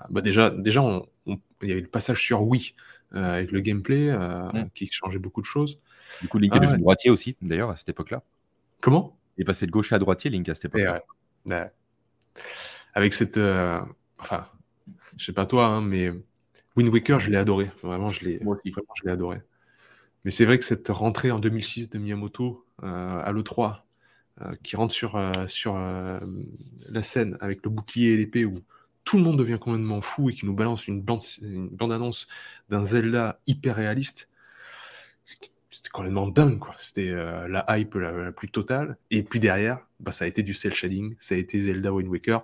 bah, déjà, déjà il y avait le passage sur Wii avec le gameplay mm. qui changeait beaucoup de choses. Du coup, Link est ah, devenu droitier aussi, d'ailleurs, à cette époque-là. Comment? Il est passé de gauche à droitier, Link, à cette époque-là. Bah, avec cette. enfin, je sais pas toi, hein, mais Wind Waker, je l'ai adoré. Vraiment, je l'ai, Moi aussi. Vraiment, je l'ai adoré. Mais c'est vrai que cette rentrée en 2006 de Miyamoto euh, à l'E3, euh, qui rentre sur, euh, sur la scène avec le bouclier et l'épée, où tout le monde devient complètement fou et qui nous balance une bande-annonce d'un Zelda hyper réaliste, c'était complètement dingue. Quoi. C'était la hype la, plus totale. Et puis derrière, bah, ça a été du cel shading, ça a été Zelda Wind Waker.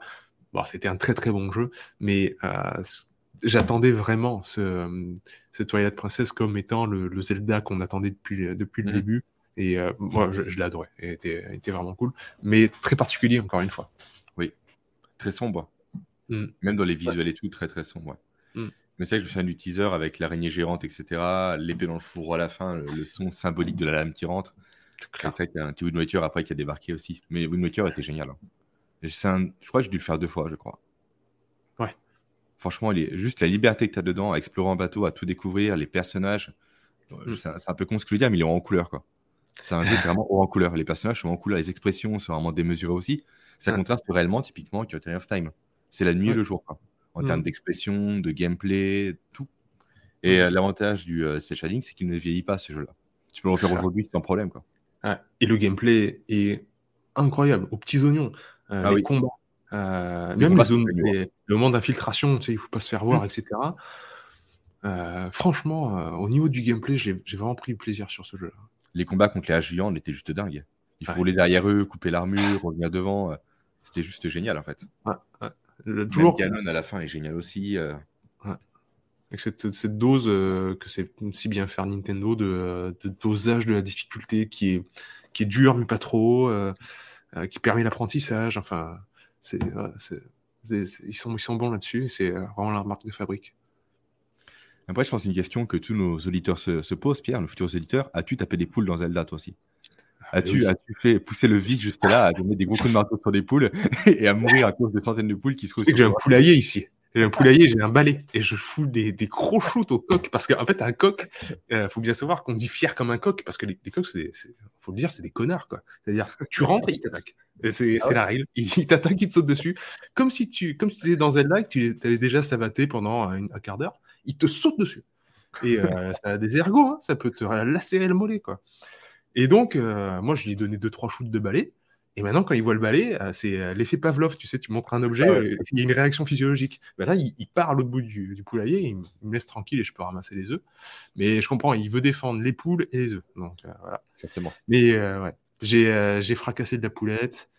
Bon, c'était un très très bon jeu, mais j'attendais vraiment ce, ce, Twilight Princess comme étant le, Zelda qu'on attendait depuis, depuis le mm. début. Et euh, moi, je, l'ai adoré. Il était, était, vraiment cool. Mais très particulier, encore une fois. Oui. Très sombre. Mm. Même dans les visuels et tout, très très sombre. Mm. Mais c'est vrai que je me souviens du teaser avec l'araignée géante, etc. L'épée dans le fourreau à la fin, le, son symbolique de la lame qui rentre. C'est vrai qu'il y a un petit Wind Waker après qui a débarqué aussi. Mais Wind Waker était génial. Hein. je crois que j'ai dû le faire deux fois, je crois. Franchement, juste la liberté que tu as dedans, à explorer en bateau, à tout découvrir, les personnages. Mm. C'est un peu con ce que je veux dire, mais il est en couleur. quoi. C'est un jeu vraiment en couleur. Les personnages sont en couleur, les expressions sont vraiment démesurées aussi. Ça contraste réellement, typiquement, avec of Time. C'est la nuit et le jour, quoi. en termes mm. d'expression, de gameplay, tout. Et euh, l'avantage du euh, c'est qu'il ne vieillit pas ce jeu-là. Tu peux le refaire aujourd'hui sans problème. Quoi. Et le gameplay est incroyable, aux petits oignons. Euh, ah les combats, euh, même les zones, le monde d'infiltration, tu sais, il faut pas se faire voir, mm. etc. franchement, au niveau du gameplay, j'ai vraiment pris plaisir sur ce jeu-là. Les combats contre les H étaient juste dingues. Il faut rouler derrière eux, couper l'armure, revenir devant. C'était juste génial en fait. Le toujours... Ganon à la fin est génial aussi. Euh. Avec cette, cette dose euh, que c'est si bien faire Nintendo de, de, dosage de la difficulté qui est, qui est dur mais pas trop, euh, qui permet l'apprentissage. Enfin, c'est, ils, sont, ils sont bons là-dessus. C'est vraiment la marque de fabrique. Après, je pense une question que tous nos auditeurs se, se posent, Pierre, nos futurs auditeurs. As-tu tapé des poules dans Zelda toi aussi? As-tu fait pousser le vide jusque-là, à donner des gros coups de marteau sur des poules et à mourir à cause de centaines de poules qui se retrouvent J'ai un poulailler ici. J'ai un poulailler, j'ai un balai et je fous des, des gros shoots au coq parce qu'en fait, un coq, il euh, faut bien savoir qu'on dit fier comme un coq parce que les, coqs, c'est, faut le dire, c'est des connards quoi. C'est-à-dire, tu rentres et ils t'attaquent. C'est, ah la règle. Ils t'attaquent, ils te sautent dessus. Comme si tu, comme si étais dans Zelda et que tu avais déjà savaté pendant un, quart d'heure, ils te sautent dessus. Et euh, ça a des ergots, hein, ça peut te lacérer le mollet quoi. Et donc, euh, moi, je lui ai donné deux, trois shoots de balai. Et maintenant, quand il voit le balai, euh, c'est euh, l'effet Pavlov, tu sais, tu montres un objet, ah il y a une réaction physiologique. Ben là, il, part à l'autre bout du, poulailler, il, me laisse tranquille et je peux ramasser les œufs. Mais je comprends, il veut défendre les poules et les œufs. Donc voilà. Forcément. Mais ouais, j'ai fracassé de la poulette.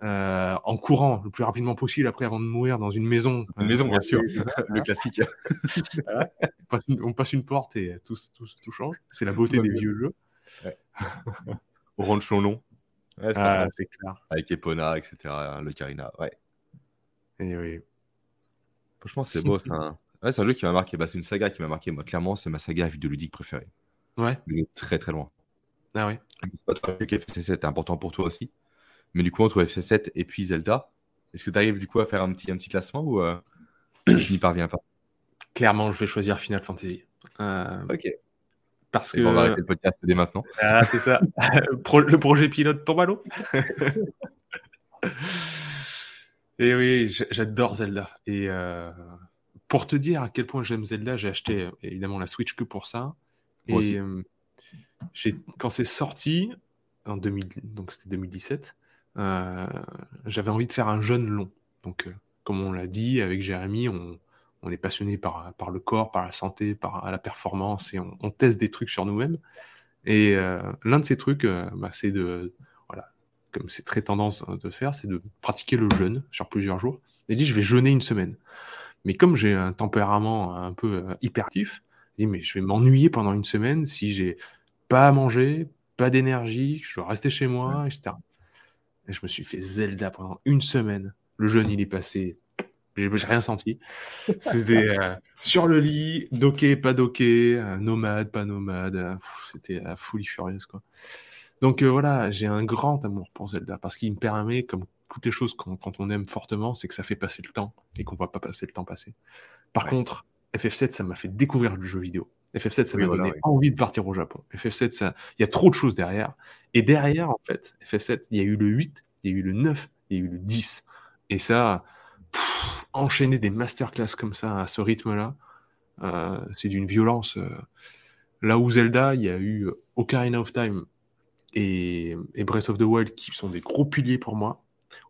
en courant le plus rapidement possible après avant de mourir dans une maison. Une maison, bien sûr, le classique. on, passe une, porte et tout, tout, tout change. C'est la beauté des vieux jeux. Orange long. Ah, c'est clair. Avec Epona, etc. Le Karina, ouais. Et oui. Franchement, c'est beau. C'est un... Ouais, un jeu qui m'a marqué. Bah, c'est une saga qui m'a marqué. Moi, clairement, c'est ma saga vidéoludique préférée. Ouais. Très très loin. Ah ouais. FC7 est important pour toi aussi. Mais du coup, entre FC7 et puis Zelda, est-ce que tu arrives du coup à faire un petit, un petit classement ou euh, tu n'y parviens pas? Clairement, je vais choisir Final Fantasy. Euh, ok. Parce que. On va arrêter le podcast dès maintenant. Ah, c'est ça. le projet pilote tombe à l'eau. Et oui, j'adore Zelda. Et euh, pour te dire à quel point j'aime Zelda, j'ai acheté euh, évidemment la Switch que pour ça. et euh, quand c'est sorti, en 2000, donc c'était 2017, j'avais envie de faire un jeune long. Donc, comme on l'a dit avec Jérémy, on, on est passionné par, par le corps, par la santé, par la performance, et on, teste des trucs sur nous-mêmes. Et euh, l'un de ces trucs, euh, bah, c'est de, voilà, comme c'est très tendance de faire, c'est de pratiquer le jeûne sur plusieurs jours. Et dit, je vais jeûner une semaine. Mais comme j'ai un tempérament un peu euh, hyperactif, je dis, mais je vais m'ennuyer pendant une semaine si j'ai pas à manger, pas d'énergie, je dois rester chez moi, etc. Et je me suis fait Zelda pendant une semaine. Le jeûne, il est passé j'ai rien senti. C'était euh, sur le lit, docké, pas docké, euh, nomade, pas nomade. Euh, c'était la folie furieuse, quoi. Donc voilà, j'ai un grand amour pour Zelda parce qu'il me permet, comme toutes les choses quand, quand on aime fortement, c'est que ça fait passer le temps et qu'on voit pas passer le temps passer. Par contre, FF7, ça m'a fait découvrir le jeu vidéo. FF7, ça m'a donné envie de partir au Japon. FF7, ça, il y a trop de choses derrière. Et derrière, en fait, FF7, il y a eu le 8, il y a eu le 9, il y a eu le 10. Et ça, enchaîner des masterclass comme ça à ce rythme-là, euh, c'est d'une violence. Euh. Là où Zelda, il y a eu Ocarina of Time et, Breath of the Wild qui sont des gros piliers pour moi.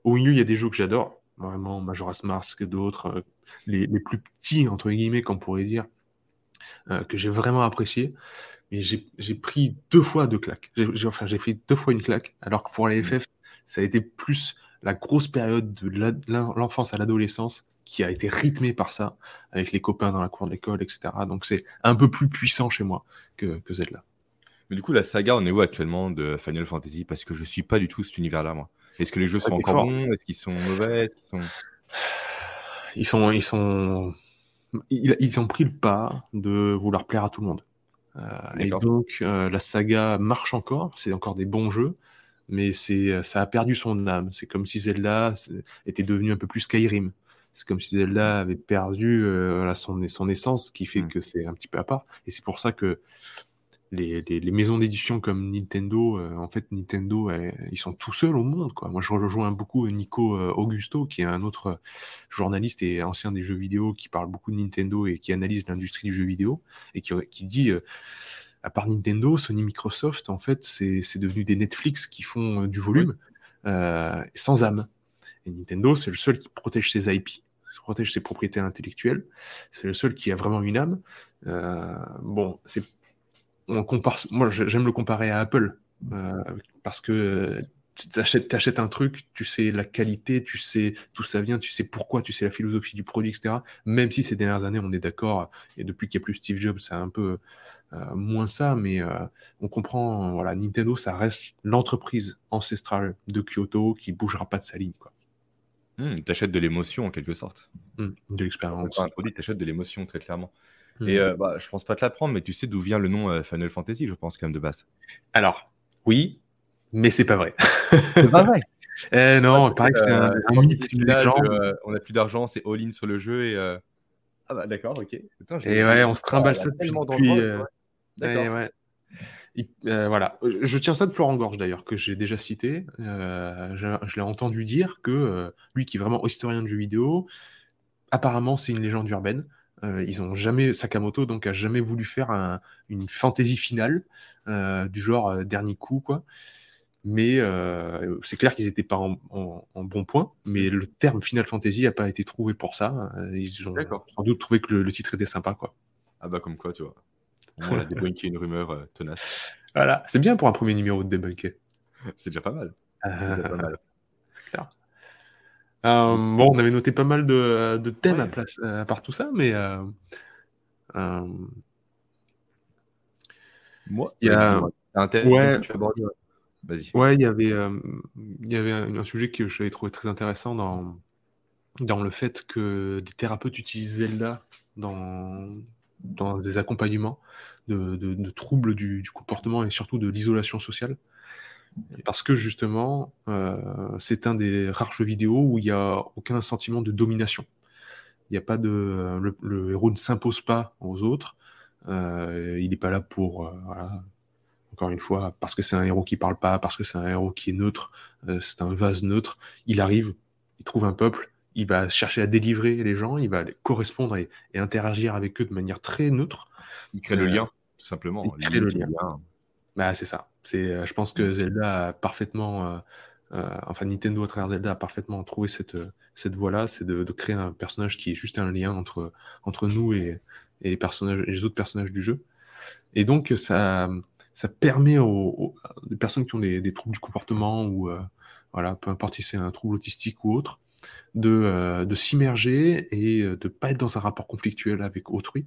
Au milieu, il y a des jeux que j'adore, vraiment Majora's Mask, d'autres, euh, les, plus petits, entre guillemets, qu'on pourrait dire, que j'ai vraiment apprécié. Mais j'ai pris deux fois deux claques. J'ai enfin, j'ai pris deux fois une claque, alors que pour les FF, ça a été plus la grosse période de l'enfance à l'adolescence qui a été rythmée par ça, avec les copains dans la cour de l'école, etc. Donc c'est un peu plus puissant chez moi que, que Zelda. Mais du coup, la saga, on est où actuellement de Final Fantasy? Parce que je suis pas du tout cet univers-là, moi. Est-ce que les jeux sont encore bons? Est-ce qu'ils sont mauvais? Est-ce qu'ils sont... Ils sont, ils sont, ils, ont pris le pas de vouloir plaire à tout le monde. Euh, et donc euh, la saga marche encore, c'est encore des bons jeux, mais c'est, ça a perdu son âme. C'est comme si Zelda était devenu un peu plus Skyrim. c'est comme si Zelda avait perdu euh, son, son essence, qui fait mm. que c'est un petit peu à part. Et c'est pour ça que les, les, maisons d'édition comme Nintendo, euh, en fait, Nintendo, ils sont tout seuls au monde. Quoi. Moi, je rejoins beaucoup Nico euh, Augusto, qui est un autre journaliste et ancien des jeux vidéo, qui parle beaucoup de Nintendo et qui analyse l'industrie du jeu vidéo, et qui, qui dit, euh, à part Nintendo, Sony, Microsoft, en fait, c'est devenu des Netflix qui font du volume sans âme. Et Nintendo, c'est le seul qui protège ses IP, qui protège ses propriétés intellectuelles. C'est le seul qui a vraiment une âme. bon, c'est on compare, moi j'aime le comparer à Apple euh, parce que tu achètes, un truc, tu sais la qualité, tu sais d'où ça vient, tu sais pourquoi, tu sais la philosophie du produit, etc. Même si ces dernières années, on est d'accord, et depuis qu'il n'y a plus Steve Jobs, c'est un peu euh, moins ça, mais euh, on comprend, voilà, Nintendo, ça reste l'entreprise ancestrale de Kyoto qui bougera pas de sa ligne. Quoi. Mmh, tu achètes de l'émotion en quelque sorte. Mmh, de l'expérience. Un produit, tu achètes de l'émotion très clairement. Et mmh. euh, bah, je pense pas te l'apprendre, mais tu sais d'où vient le nom euh, Final Fantasy, je pense, quand même, de base. Alors, oui, mais c'est pas vrai. c'est pas vrai. eh non, il paraît que c'est un, euh, mythe, une légende. on a plus d'argent, c'est all-in sur le jeu et. Ah bah d'accord, ok. et ouais, on se trimballe ça depuis. D'accord. Ouais, voilà. Je tiens ça de Florent Gorge d'ailleurs, que j'ai déjà cité. je, je l'ai entendu dire que lui, qui est vraiment historien de jeux vidéo, apparemment c'est une légende urbaine. Euh, ils ont jamais Sakamoto donc a jamais voulu faire une fantaisie finale euh, du genre euh, dernier coup quoi. Mais c'est clair qu'ils n'étaient pas en, bon point, mais le terme Final Fantasy n'a pas été trouvé pour ça. Ils ont sans doute trouvé que le, titre était sympa quoi. Ah bah comme quoi tu vois. On a débunké une rumeur tenace. Voilà, c'est bien pour un premier numéro de débunker. c'est déjà pas mal. C'est déjà pas mal. Euh, bon, on avait noté pas mal de, de thèmes à, place, à, part tout ça, mais. Euh, euh, Moi, il y a un thème ouais, que tu abordes. Vas-y. Ouais, il y avait, il y avait un, sujet que j'avais trouvé très intéressant dans, dans le fait que des thérapeutes utilisent Zelda dans, dans des accompagnements de, de, troubles du, du, comportement et surtout de l'isolation sociale. Parce que justement, euh, c'est un des rares jeux vidéo où il n'y a aucun sentiment de domination. Il n'y a pas de. Le, héros ne s'impose pas aux autres. Euh, il n'est pas là pour. Euh, voilà, encore une fois, parce que c'est un héros qui parle pas, parce que c'est un héros qui est neutre, c'est un vase neutre. Il arrive, il trouve un peuple, il va chercher à délivrer les gens, il va correspondre et, interagir avec eux de manière très neutre. Il crée le lien, tout simplement. Il crée le lien. Bah, c'est ça. C'est, euh, je pense que Zelda a parfaitement, euh, euh, enfin Nintendo à travers Zelda a parfaitement trouvé cette, cette voie-là, c'est de, créer un personnage qui est juste un lien entre, entre nous et, et les, personnages, les autres personnages du jeu. Et donc ça, ça permet aux, personnes qui ont des, troubles du comportement ou voilà, peu importe si c'est un trouble autistique ou autre, de, de s'immerger et de pas être dans un rapport conflictuel avec autrui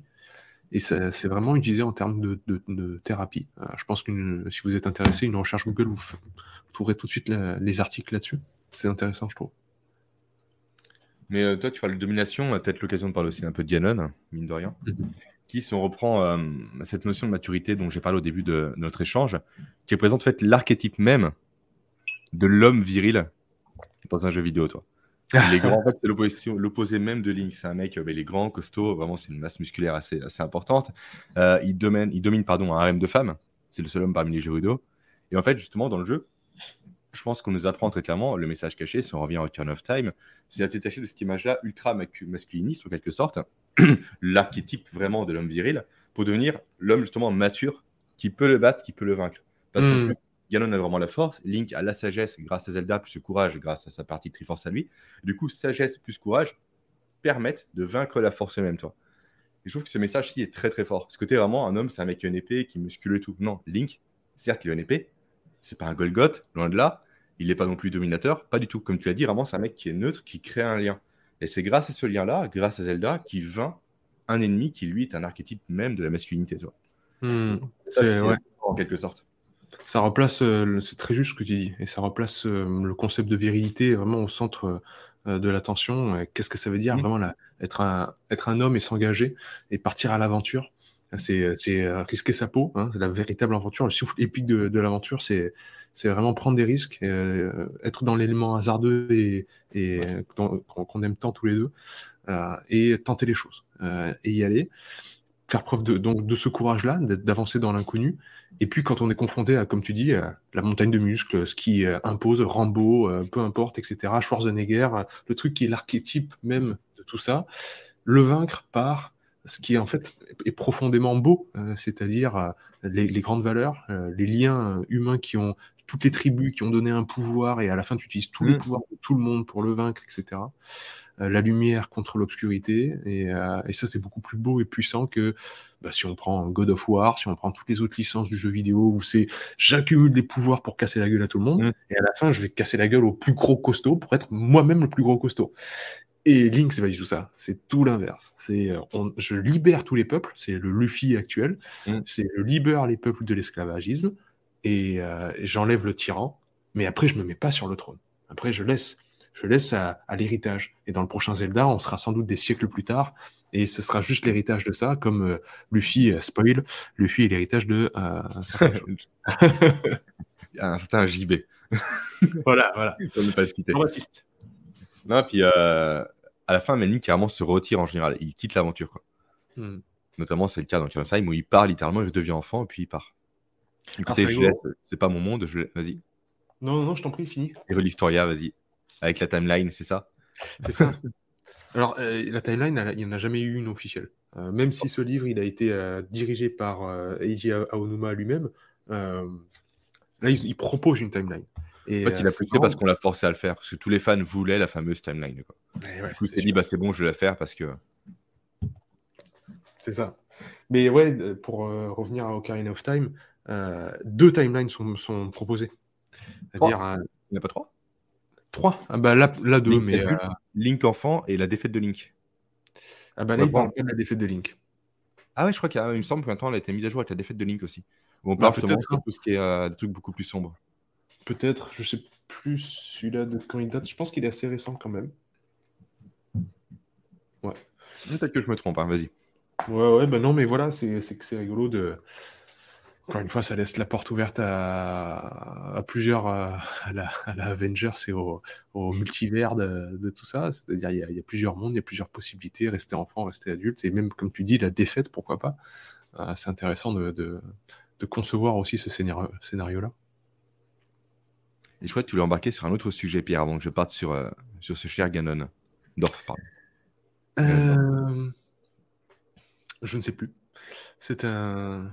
et c'est vraiment utilisé en termes de, thérapie. Euh, je pense que si vous êtes intéressé, une recherche Google, vous, trouverez tout de suite les articles là-dessus. C'est intéressant, je trouve. Mais euh, toi, tu parles de domination, on a peut-être l'occasion de parler aussi un peu de Dianon, mine de rien, mhm. qui, si on reprend euh, cette notion de maturité dont j'ai parlé au début de, notre échange, qui représente en fait l'archétype même de l'homme viril dans un jeu vidéo, toi. En fait, c'est l'opposé même de Link. C'est un mec, euh, ben, il est grand, costaud, vraiment, c'est une masse musculaire assez, assez importante. Euh, il, domine, il domine pardon, un harem de femmes. C'est le seul homme parmi les vidéo. Et en fait, justement, dans le jeu, je pense qu'on nous apprend très clairement le message caché, si on revient au Turn of Time, c'est à se détacher de cette image-là ultra masculiniste, en quelque sorte, l'archétype vraiment de l'homme viril, pour devenir l'homme justement mature qui peut le battre, qui peut le vaincre. Parce que. Ganon a vraiment la force, Link a la sagesse grâce à Zelda, plus le courage grâce à sa partie Triforce à lui. Du coup, sagesse plus courage permettent de vaincre la force même, toi. Et je trouve que ce message-ci est très très fort. Parce que tu es vraiment un homme, c'est un mec qui a une épée, qui muscule et tout. Non, Link, certes, il a une épée, c'est pas un Golgoth, loin de là. Il n'est pas non plus dominateur, pas du tout. Comme tu as dit, vraiment, c'est un mec qui est neutre, qui crée un lien. Et c'est grâce à ce lien-là, grâce à Zelda, qui vainc un ennemi qui, lui, est un archétype même de la masculinité, toi. Hmm. c'est ouais. En quelque sorte. Ça replace, euh, c'est très juste ce que tu dis, et ça replace euh, le concept de virilité vraiment au centre euh, de l'attention. Qu'est-ce que ça veut dire mmh. vraiment là, être, un, être un homme et s'engager et partir à l'aventure? C'est risquer sa peau, hein, c'est la véritable aventure. Le souffle épique de, de l'aventure, c'est vraiment prendre des risques, être dans l'élément hasardeux et, et qu'on aime tant tous les deux, et tenter les choses, et y aller faire preuve de, donc, de ce courage-là, d'avancer dans l'inconnu. Et puis quand on est confronté à, comme tu dis, la montagne de muscles, ce qui euh, impose Rambo, euh, peu importe, etc., Schwarzenegger, euh, le truc qui est l'archétype même de tout ça, le vaincre par ce qui en fait est profondément beau, c'est-à-dire les, grandes valeurs, les liens humains qui ont toutes les tribus qui ont donné un pouvoir et à la fin tu utilises tous les mmh. pouvoirs de tout le monde pour le vaincre, etc. Euh, la lumière contre l'obscurité. Euh, et, ça, c'est beaucoup plus beau et puissant que bah, si on prend God of War, si on prend toutes les autres licences du jeu vidéo où c'est j'accumule des pouvoirs pour casser la gueule à tout le monde, mm. et à la fin, je vais casser la gueule au plus gros costaud pour être moi-même le plus gros costaud. Et Link, c'est pas du tout ça. C'est tout l'inverse. C'est, euh, je libère tous les peuples. C'est le Luffy actuel. Mm. C'est je libère les peuples de l'esclavagisme et j'enlève le tyran. Mais après, je me mets pas sur le trône. Après, je laisse je laisse à, l'héritage. Et dans le prochain Zelda, on sera sans doute des siècles plus tard, et ce sera juste l'héritage de ça, comme euh, Luffy, euh, spoil, Luffy est l'héritage de euh, un certain JB. voilà, voilà. pas citer. Non, puis à la fin, Melny carrément se retire en général. Il quitte l'aventure, quoi. Hmm. Notamment, c'est le cas dans Time où il part littéralement, il devient enfant, et puis il part. Écoutez, c'est pas mon monde, je... vas-y. Non, non, je t'en prie, fini. Et l'Historia, vas-y avec la timeline, c'est ça? C'est ça. Alors, euh, la timeline, il n'y en a jamais eu une officielle. Euh, même si ce livre, il a été euh, dirigé par Eiji Aonuma lui-même, là, il, propose une timeline. Et, en fait, il a poussé parce qu'on l'a forcé à le faire, parce que tous les fans voulaient la fameuse timeline. Quoi. du coup, il s'est dit, bah, c'est bon, je vais la faire parce que. C'est ça. Mais ouais, pour revenir à Ocarina of Time, deux timelines sont, sont proposées. C'est-à-dire. Il n'y en a pas trois? 3 Ah bah là, là deux, mais. Euh, Link enfant et la défaite de Link. Ah bah là, il parle pas de la défaite de Link. Ah ouais, je crois qu'il me semble qu'un temps, elle a été mise à jour avec la défaite de Link aussi. on parle justement de tout ce qui est euh, des trucs beaucoup plus sombres. Peut-être, je sais plus celui-là de quand il date. Je pense qu'il est assez récent quand même. Ouais. Peut-être que je me trompe, hein, vas-y. Ouais, ouais, bah non, mais voilà, c'est que c'est rigolo de encore une fois, ça laisse la porte ouverte à, plusieurs, à, la, Avengers et au, multivers de, tout ça. C'est-à-dire, il, y, a plusieurs mondes, il y a plusieurs possibilités, rester enfant, rester adulte, et même, comme tu dis, la défaite, pourquoi pas. Euh, c'est intéressant de, concevoir aussi ce scénario-là. Et je crois que tu voulais embarquer sur un autre sujet, Pierre, avant que je parte sur, euh, sur ce cher Ganon. Dorf, pardon. Euh, je ne sais plus. C'est un.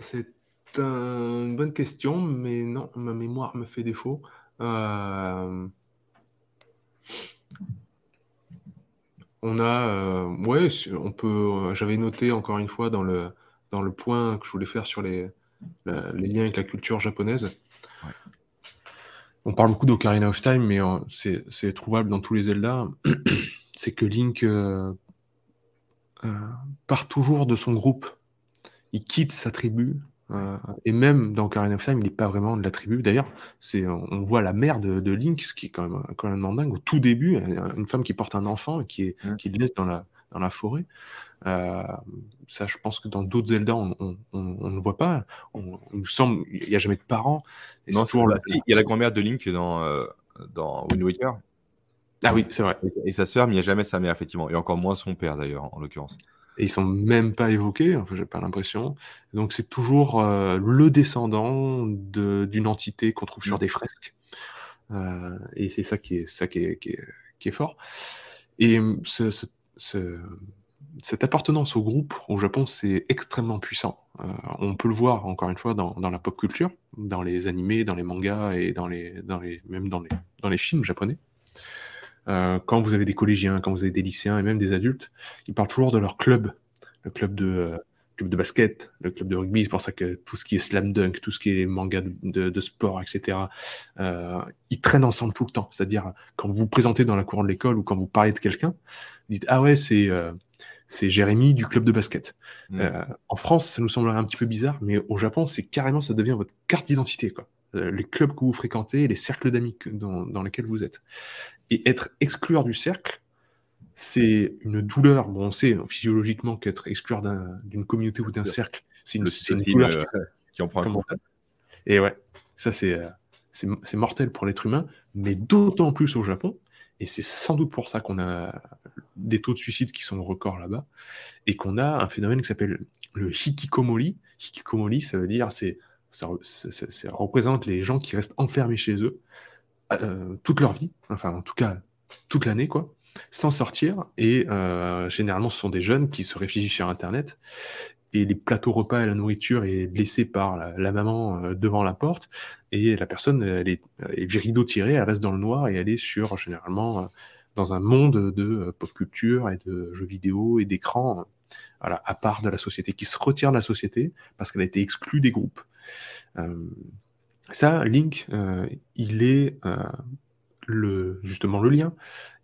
C'est une bonne question, mais non, ma mémoire me fait défaut. Euh, on a, euh, ouais, on peut. J'avais noté encore une fois dans le dans le point que je voulais faire sur les, liens avec la culture japonaise. On parle beaucoup d'Ocarina of Time, mais euh, c'est trouvable dans tous les Zelda. c'est que Link part toujours de son groupe il quitte sa tribu. Euh, et même dans Ocarina of Time, il n'est pas vraiment de la tribu. D'ailleurs, c'est, on voit la mère de, Link, ce qui est quand même, quand même dingue. Au tout début, une femme qui porte un enfant et qui, est, mmh. qui le laisse dans la, dans la forêt. Euh, ça, je pense que dans d'autres Zelda, on, ne voit pas. On, nous semble, il n'y a jamais de parents. non, il y a la grand-mère de Link dans, euh, dans Wind Waker. Ah oui, c'est vrai. Et, sa sœur, mais il n'y a jamais sa mère, effectivement. Et encore moins son père, d'ailleurs, en l'occurrence et ils sont même pas évoqués, enfin, j'ai pas l'impression. Donc c'est toujours euh, le descendant d'une entité qu'on trouve sur mm. des fresques. Euh, et c'est ça qui est ça qui est, qui est, fort. Et hum, ce, cette appartenance au groupe au Japon, c'est extrêmement puissant. Euh, on peut le voir encore une fois dans, dans, la pop culture, dans les animés, dans les mangas et dans les, dans les, même dans les, dans les films japonais. Euh, quand vous avez des collégiens, quand vous avez des lycéens et même des adultes, ils parlent toujours de leur club, le club de, euh, club de basket, le club de rugby. C'est pour ça que tout ce qui est slam dunk, tout ce qui est manga de, sport, etc., euh, ils traînent ensemble tout le temps. C'est-à-dire, quand vous vous présentez dans la cour de l'école ou quand vous parlez de quelqu'un, vous dites Ah ouais, c'est. c'est Jérémy du club de basket. Mmh. en France, ça nous semblerait un petit peu bizarre, mais au Japon, c'est carrément, ça devient votre carte d'identité. Quoi. les clubs que vous fréquentez, les cercles d'amis dans, dans lesquels vous êtes. Et être exclure du cercle, c'est une douleur. Bon, on sait physiologiquement qu'être exclu d'une communauté ou d'un cercle, c'est une, douleur euh, qui, en prend un coup. Et ouais, ça c'est c'est mortel pour l'être humain, mais d'autant plus au Japon. Et c'est sans doute pour ça qu'on a des taux de suicide qui sont records là-bas, et qu'on a un phénomène qui s'appelle le hikikomori. Hikikomori, ça veut dire, c'est ça, représente les gens qui restent enfermés chez eux euh, toute leur vie, enfin en tout cas toute l'année, quoi, sans sortir. Et euh, généralement, ce sont des jeunes qui se réfugient sur Internet et les plateaux repas et la nourriture est blessée par la, maman euh, devant la porte et la personne elle est, est rideau tiré, elle reste dans le noir et elle est sur généralement euh, dans un monde de pop culture et de jeux vidéo et d'écran voilà, à part de la société, qui se retire de la société parce qu'elle a été exclue des groupes. Ça, Link, il est le, justement le lien,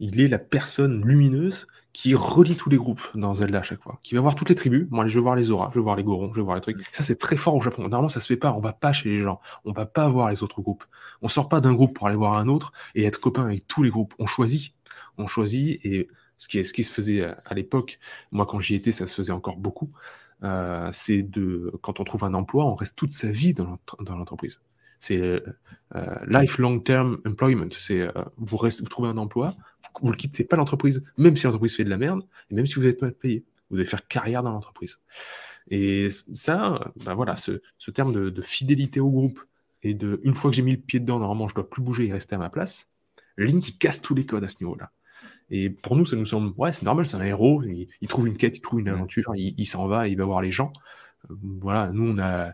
il est la personne lumineuse qui relie tous les groupes dans Zelda à chaque fois, qui va voir toutes les tribus. Moi, je veux voir les auras, je veux voir les Gorons, je veux voir les trucs. Ça, c'est très fort au Japon. Normalement, ça se fait pas. On va pas chez les gens. On va pas voir les autres groupes. On sort pas d'un groupe pour aller voir un autre et être copain avec tous les groupes. On choisit. On choisit et ce qui, ce qui se faisait à, l'époque, moi quand j'y étais, ça se faisait encore beaucoup. Euh, c'est de quand on trouve un emploi, on reste toute sa vie dans l'entreprise. C'est euh, euh, life long term employment. C'est euh, vous, restez, vous trouvez un emploi, vous ne quittez pas l'entreprise, même si l'entreprise fait de la merde, et même si vous n'êtes pas payé. Vous devez faire carrière dans l'entreprise. Et ça, ben voilà, ce, ce terme de, de, fidélité au groupe et de une fois que j'ai mis le pied dedans, normalement je dois plus bouger et rester à ma place. Ligne qui casse tous les codes à ce niveau-là. Et pour nous, ça nous semble, ouais, c'est normal, c'est un héros, il, trouve une quête, il trouve une aventure, il, il s'en va, il va voir les gens. Voilà, nous on a, euh,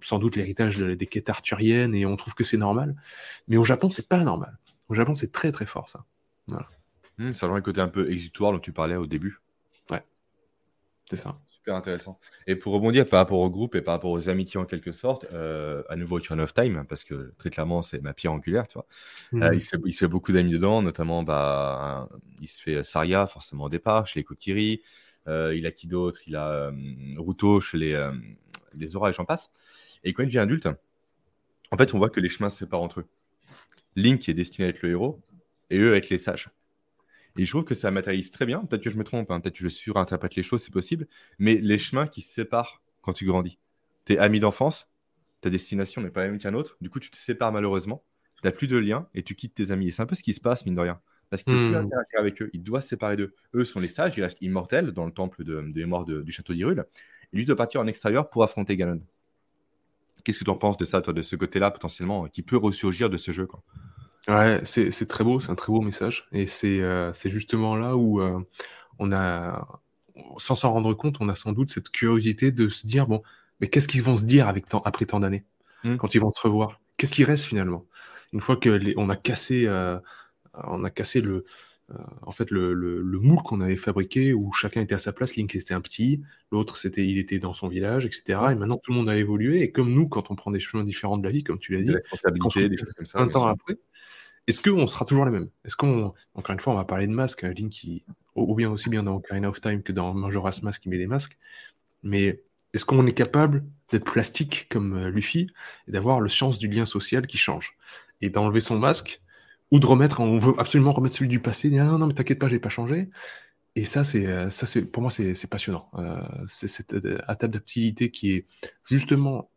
sans doute l'héritage des quêtes arthuriennes et on trouve que c'est normal. Mais au Japon, c'est pas normal. Au Japon, c'est très très fort ça. Voilà. Mmh, ça a un côté un peu exutoire dont tu parlais au début. Ouais, c'est ça. Super intéressant. Et pour rebondir par rapport au groupe et par rapport aux amitiés en quelque sorte, euh, à nouveau Turn of Time, parce que très clairement c'est ma pierre angulaire, tu vois. Mmh. Euh, il, se, il, se, fait beaucoup d'amis dedans, notamment bah, il se fait Saria forcément au départ, chez les Kokiri. il a qui d'autre? Il a Ruto chez les, les auras et j'en passe. Et quand il devient adulte, en fait, on voit que les chemins se séparent entre eux. Link est destiné à être le héros et eux à être les sages. Et je trouve que ça matérialise très bien. Peut-être que je me trompe, hein. peut-être que je surinterprète les choses, c'est possible. Mais les chemins qui se séparent quand tu grandis. Tes amis d'enfance, ta destination n'est pas la même qu'un autre. Du coup, tu te sépares malheureusement. Tu n'as plus de lien et tu quittes tes amis. Et c'est un peu ce qui se passe, mine de rien. Parce qu'il ne peut plus hmm. interagir avec eux. Il doit se séparer d'eux. Eux sont les sages, ils restent immortels dans le temple de, morts du château lui de partir en extérieur pour affronter Ganon. Qu'est-ce que tu en penses de ça, toi, de ce côté-là, potentiellement, qui peut ressurgir de ce jeu quoi Ouais, c'est très beau, c'est un très beau message. Et c'est euh, justement là où euh, on a, sans s'en rendre compte, on a sans doute cette curiosité de se dire bon, mais qu'est-ce qu'ils vont se dire avec après tant d'années, hmm. quand ils vont se revoir? Qu'est-ce qui reste finalement? Une fois que on a cassé, euh, on a cassé le, euh, en fait, le, le, moule qu'on avait fabriqué où chacun était à sa place, Link était un petit, l'autre c'était il était dans son village, etc. Et maintenant tout le monde a évolué. Et comme nous, quand on prend des chemins différents de la vie, comme tu l'as dit, des choses comme ça, un temps après, est-ce qu'on sera toujours les mêmes? Est-ce qu'on, encore une fois, on va parler de masques, hein, Link qui, ou bien aussi bien dans Ocarina of Time que dans Majora's Mask qui met des masques, mais est-ce qu'on est capable d'être plastique comme euh, Luffy et d'avoir le sens du lien social qui change? Et d'enlever son masque ou de remettre, on veut absolument remettre celui du passé, non, non, non mais t'inquiète pas, j'ai pas changé. Et ça, c'est, euh, ça, c'est, pour moi, c'est, passionnant. Euh, c'est cette euh, adaptabilité qui est justement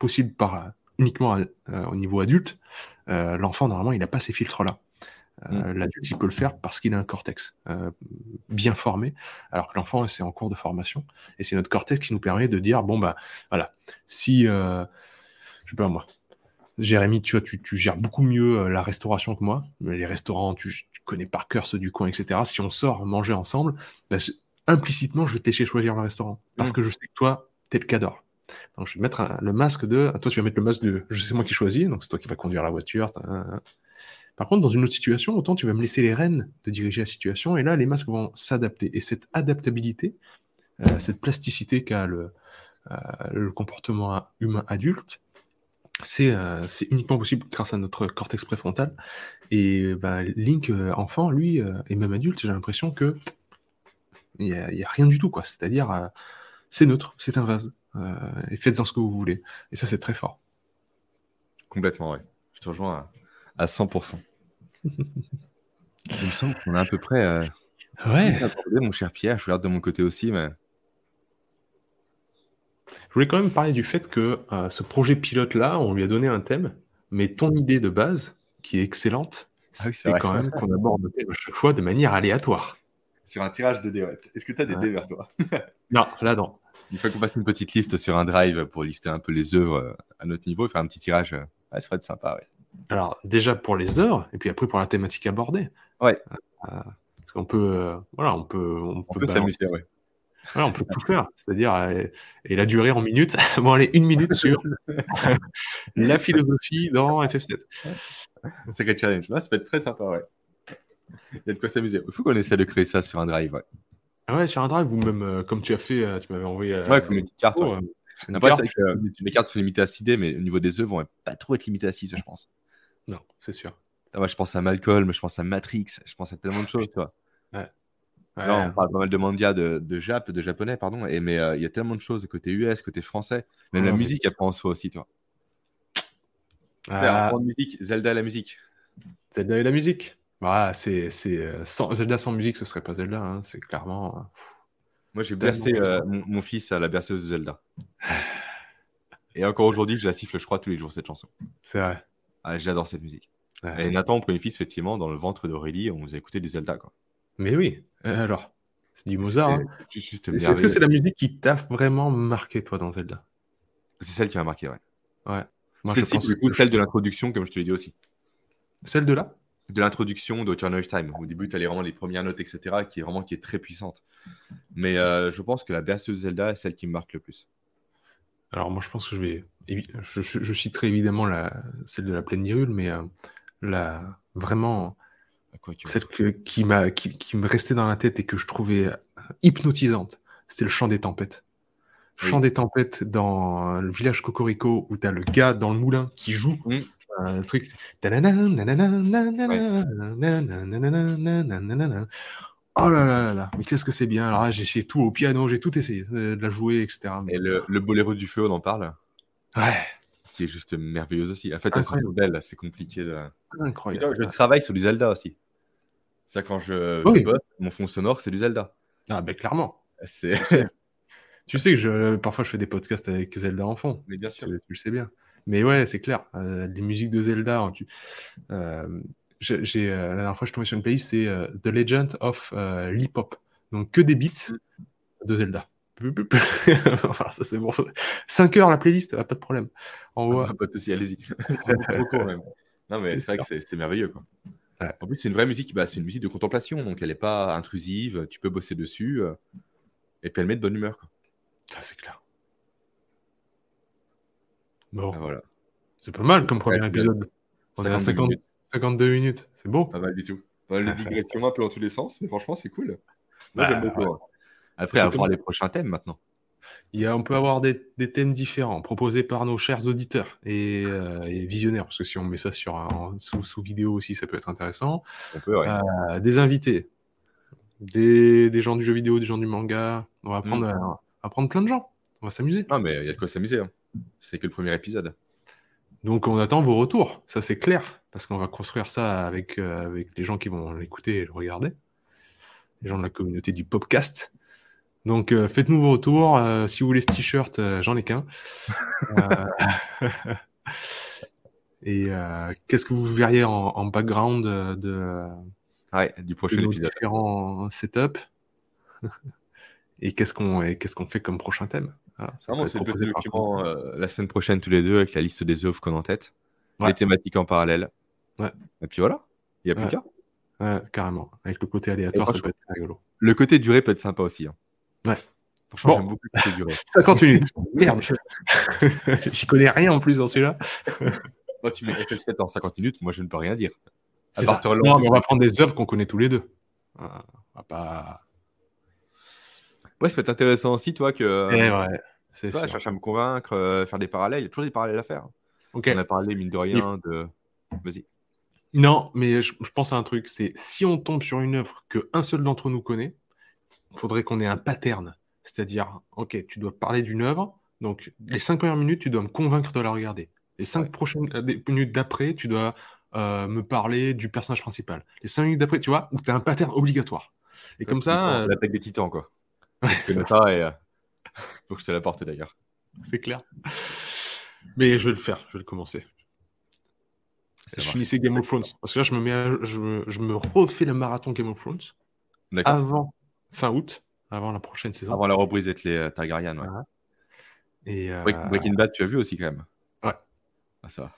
possible par uniquement au niveau adulte. l'enfant, normalement, il n'a pas ces filtres-là. Mm. L'adulte, il peut le faire parce qu'il a un cortex bien formé, alors que l'enfant, c'est en cours de formation. Et c'est notre cortex qui nous permet de dire, bon, bah, voilà, si, je sais pas moi, Jérémy, tu vois, tu, gères beaucoup mieux euh, la restauration que moi. Les restaurants, tu, connais par cœur ceux du coin, etc. Si on sort manger ensemble, bah, implicitement, je vais te laisser choisir le restaurant. Parce mm. que je sais que toi, t'es le cadre. Donc, je vais mettre le masque de. Toi, tu vas mettre le masque de. Je sais moi qui choisis, donc c'est toi qui vas conduire la voiture. Par contre, dans une autre situation, autant tu vas me laisser les rênes de diriger la situation, et là, les masques vont s'adapter. Et cette adaptabilité, euh, cette plasticité qu'a le, euh, le comportement humain adulte, euh, c'est uniquement possible grâce à notre cortex préfrontal. Et bah, Link, euh, enfant, lui, euh, et même adulte, j'ai l'impression que il n'y a, rien du tout, quoi. C'est-à-dire, c'est neutre, c'est un vase. et faites-en ce que vous voulez. Et ça, c'est très fort. Complètement, ouais. Je te rejoins à, 100%. Je me sens qu'on a à peu près Ouais. mon cher Pierre, je regarde de mon côté aussi, mais. Je voulais quand même parler du fait que euh, ce projet pilote-là, on lui a donné un thème, mais ton idée de base, qui est excellente, ah c'est quand même qu'on aborde le thème à chaque fois de manière aléatoire. Sur un tirage de dés, Est-ce que tu as des dés vers toi? Non, là non. Il faut qu'on fasse une petite liste sur un drive pour lister un peu les œuvres euh, à notre niveau, faire un petit tirage. Euh, ça serait sympa, ouais. Alors, déjà pour les œuvres, et puis après pour la thématique abordée. Ouais. parce qu'on peut, voilà, on peut, on, peut, s'amuser, ouais on peut tout faire, c'est-à-dire, euh, et la durée en minutes. bon, allez, une minute sur la philosophie dans FF7. Secret challenge. Là, ça peut être très sympa, ouais. Il y a de quoi s'amuser. Il faut qu'on essaie de créer ça sur un drive, ouais. Ah ouais, sur un drive, ou même euh, comme tu as fait, euh, tu m'avais envoyé. ouais, comme une petite carte. Oh, les cartes sont limitées à 6 dés, mais au niveau des œuvres, vont pas trop être limitées à 6, je pense. Non, c'est sûr. Ah, je pense à Malcolm, je pense à Matrix, je pense à tellement de choses, toi. Ouais. Là, on parle pas mal de mangas de, de Jap, de japonais, pardon, et, mais euh, il y a tellement de choses côté US, côté français, même la musique, elle prend en soi aussi, toi. Ah. musique, Zelda et la musique. Zelda et la musique. Voilà, c'est, euh, sans, Zelda sans musique, ce serait pas Zelda, hein, c'est clairement. Euh, Moi, j'ai bercé mon, fils à la berceuse de Zelda. et encore aujourd'hui, je la siffle, je crois, tous les jours, cette chanson. C'est vrai. Ah, j'adore cette musique. Et Nathan, mon premier fils, effectivement, dans le ventre d'Aurélie, on vous a écouté du Zelda, quoi. Mais oui, euh, alors, c'est du Mozart. Hein. Est-ce que c'est la musique qui t'a vraiment marqué, toi, dans Zelda? C'est celle qui m'a marqué, ouais. Ouais. C'est celle de l'introduction, comme je te l'ai dit aussi. Celle de là? De l'introduction d'Ocarina of Time. Au début, tu as vraiment les premières notes, etc., qui est vraiment qui est très puissante. Mais euh, je pense que la berceuse Zelda est celle qui me marque le plus. Alors, moi, je pense que je vais. Je, citerai évidemment la... celle de la plaine d'Irule, mais euh, la... vraiment celle qui, m'a, qui, me restait dans la tête et que je trouvais hypnotisante, c'était le chant des tempêtes. Chant des tempêtes dans le village Cocorico où tu as le gars dans le moulin qui joue un truc. Oh là là là mais qu'est-ce que c'est bien. Alors j'ai essayé tout au piano, j'ai tout essayé de la jouer, etc. Et le, le boléro du feu, on en parle? Ouais. Qui est juste merveilleuse aussi. En fait, elles sont belles, c'est compliqué. De... Incroyable. Je travaille sur du Zelda aussi. Ça, quand je, oui. mon fond sonore, c'est du Zelda. Ah, ben clairement. C'est... tu sais que je, parfois je fais des podcasts avec Zelda en fond. Mais bien sûr. Tu, le sais bien. Mais ouais, c'est clair. Euh, les musiques de Zelda, hein, tu... euh, j'ai, euh, la dernière fois je suis tombé sur une playlist, c'est euh, The Legend of euh, Hop. Donc que des beats de Zelda. enfin, ça c'est bon. 5 heures la playlist, pas de problème. En ah, pas de soucis, allez-y. c'est. Non, mais c'est, vrai que c'est merveilleux. Quoi. En plus, c'est une vraie musique, bah, c'est une musique de contemplation, donc elle n'est pas intrusive, tu peux bosser dessus, euh, et puis elle met de bonne humeur. Quoi. Ça, c'est clair. Bon. Ah, voilà. C'est pas mal comme premier épisode. On est à 52 minutes. C'est beau. Pas mal du tout. On a digressions un peu dans tous les sens, mais franchement, c'est cool. Moi, j'aime bah, beaucoup. Hein. Après, à voir les prochains thèmes maintenant on peut avoir des, thèmes différents proposés par nos chers auditeurs euh, et, visionnaires, parce que si on met ça sur sous, vidéo aussi, ça peut être intéressant. Euh, des invités, des, gens du jeu vidéo, des gens du manga. On va prendre, mm. prendre plein de gens. On va s'amuser. Ah, mais il y a de quoi s'amuser. Hein. C'est que le premier épisode. Donc on attend vos retours, ça c'est clair, parce qu'on va construire ça avec, euh, avec les gens qui vont l'écouter et le regarder, les gens de la communauté du podcast. Donc euh, faites-nous vos retours. Euh, si vous voulez ce t-shirt, euh, j'en ai qu'un. et qu'est-ce que vous verriez en, background de, du prochain épisode différents setup Et qu'est-ce qu'on qu'est-ce qu'on fait comme prochain thème? Vraiment, c'est le document la semaine prochaine tous les deux avec la liste des œuvres qu'on a en tête, les thématiques en parallèle. Et puis voilà, il n'y a plus qu'à. Ouais, carrément. Avec le côté aléatoire, ça peut être rigolo. Le côté durée peut être sympa aussi. Hein. Ouais. Franchement, j'aime beaucoup le durée. 50 minutes. Merde. J'y connais rien en plus dans celui-là. Moi, tu mets FF7 en 50 minutes, moi je ne peux rien dire. C'est ça. Non, mais on va prendre des œuvres qu'on connaît tous les deux. On va pas. Ouais, ça peut être intéressant aussi, toi, que. Ouais, c'est toi, chercher à me convaincre, euh, faire des parallèles. Il y a toujours des parallèles à faire. Ok. On a parlé, mine de rien, de. Vas-y. Non, mais je, je, pense à un truc c'est si on tombe sur une œuvre que un seul d'entre nous connaît, il faudrait qu'on ait un pattern. C'est-à-dire, ok, tu dois parler d'une œuvre, donc les cinq premières minutes, tu dois me convaincre de la regarder. Les cinq prochaines euh, minutes d'après, tu dois euh, me parler du personnage principal. Les cinq minutes d'après, tu vois, où tu as un pattern obligatoire. Et comme ça. Euh, l'attaque des titans, quoi. Je connais pas et. Faut que je te l'apporte d'ailleurs. C'est clair. Mais je vais le faire, je vais le commencer. je finissais Game of Thrones. Parce que là, je me, mets je, me refais le marathon Game of Thrones avant fin août, avant la prochaine saison. Avant la reprise avec les Targaryen, ouais. Et euh... Breaking Bad, tu as vu aussi quand même Ouais. Ah, ça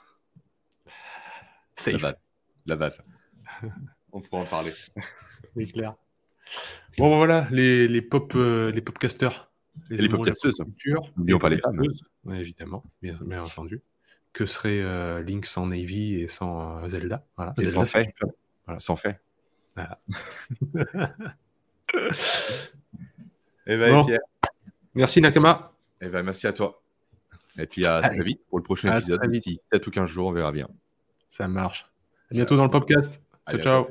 Safe. La base. On pourra en parler. C'est clair. Bon, voilà, les, les pop, euh, les popcasters. Les, les popcasteuses. N'oublions pas les femmes. Ouais, évidemment, bien, bien, entendu. Que serait euh, Link sans Navy et sans euh, Zelda? Voilà. Et sans fait. Voilà. Sans fait. Voilà. eh ben, bon. Pierre. Merci Nakama. Eh ben, merci à toi. Et puis à très vite pour le prochain épisode. D'ici 7 ou 15 jours, on verra bien. Ça marche. À bientôt dans le podcast. Ciao, ciao.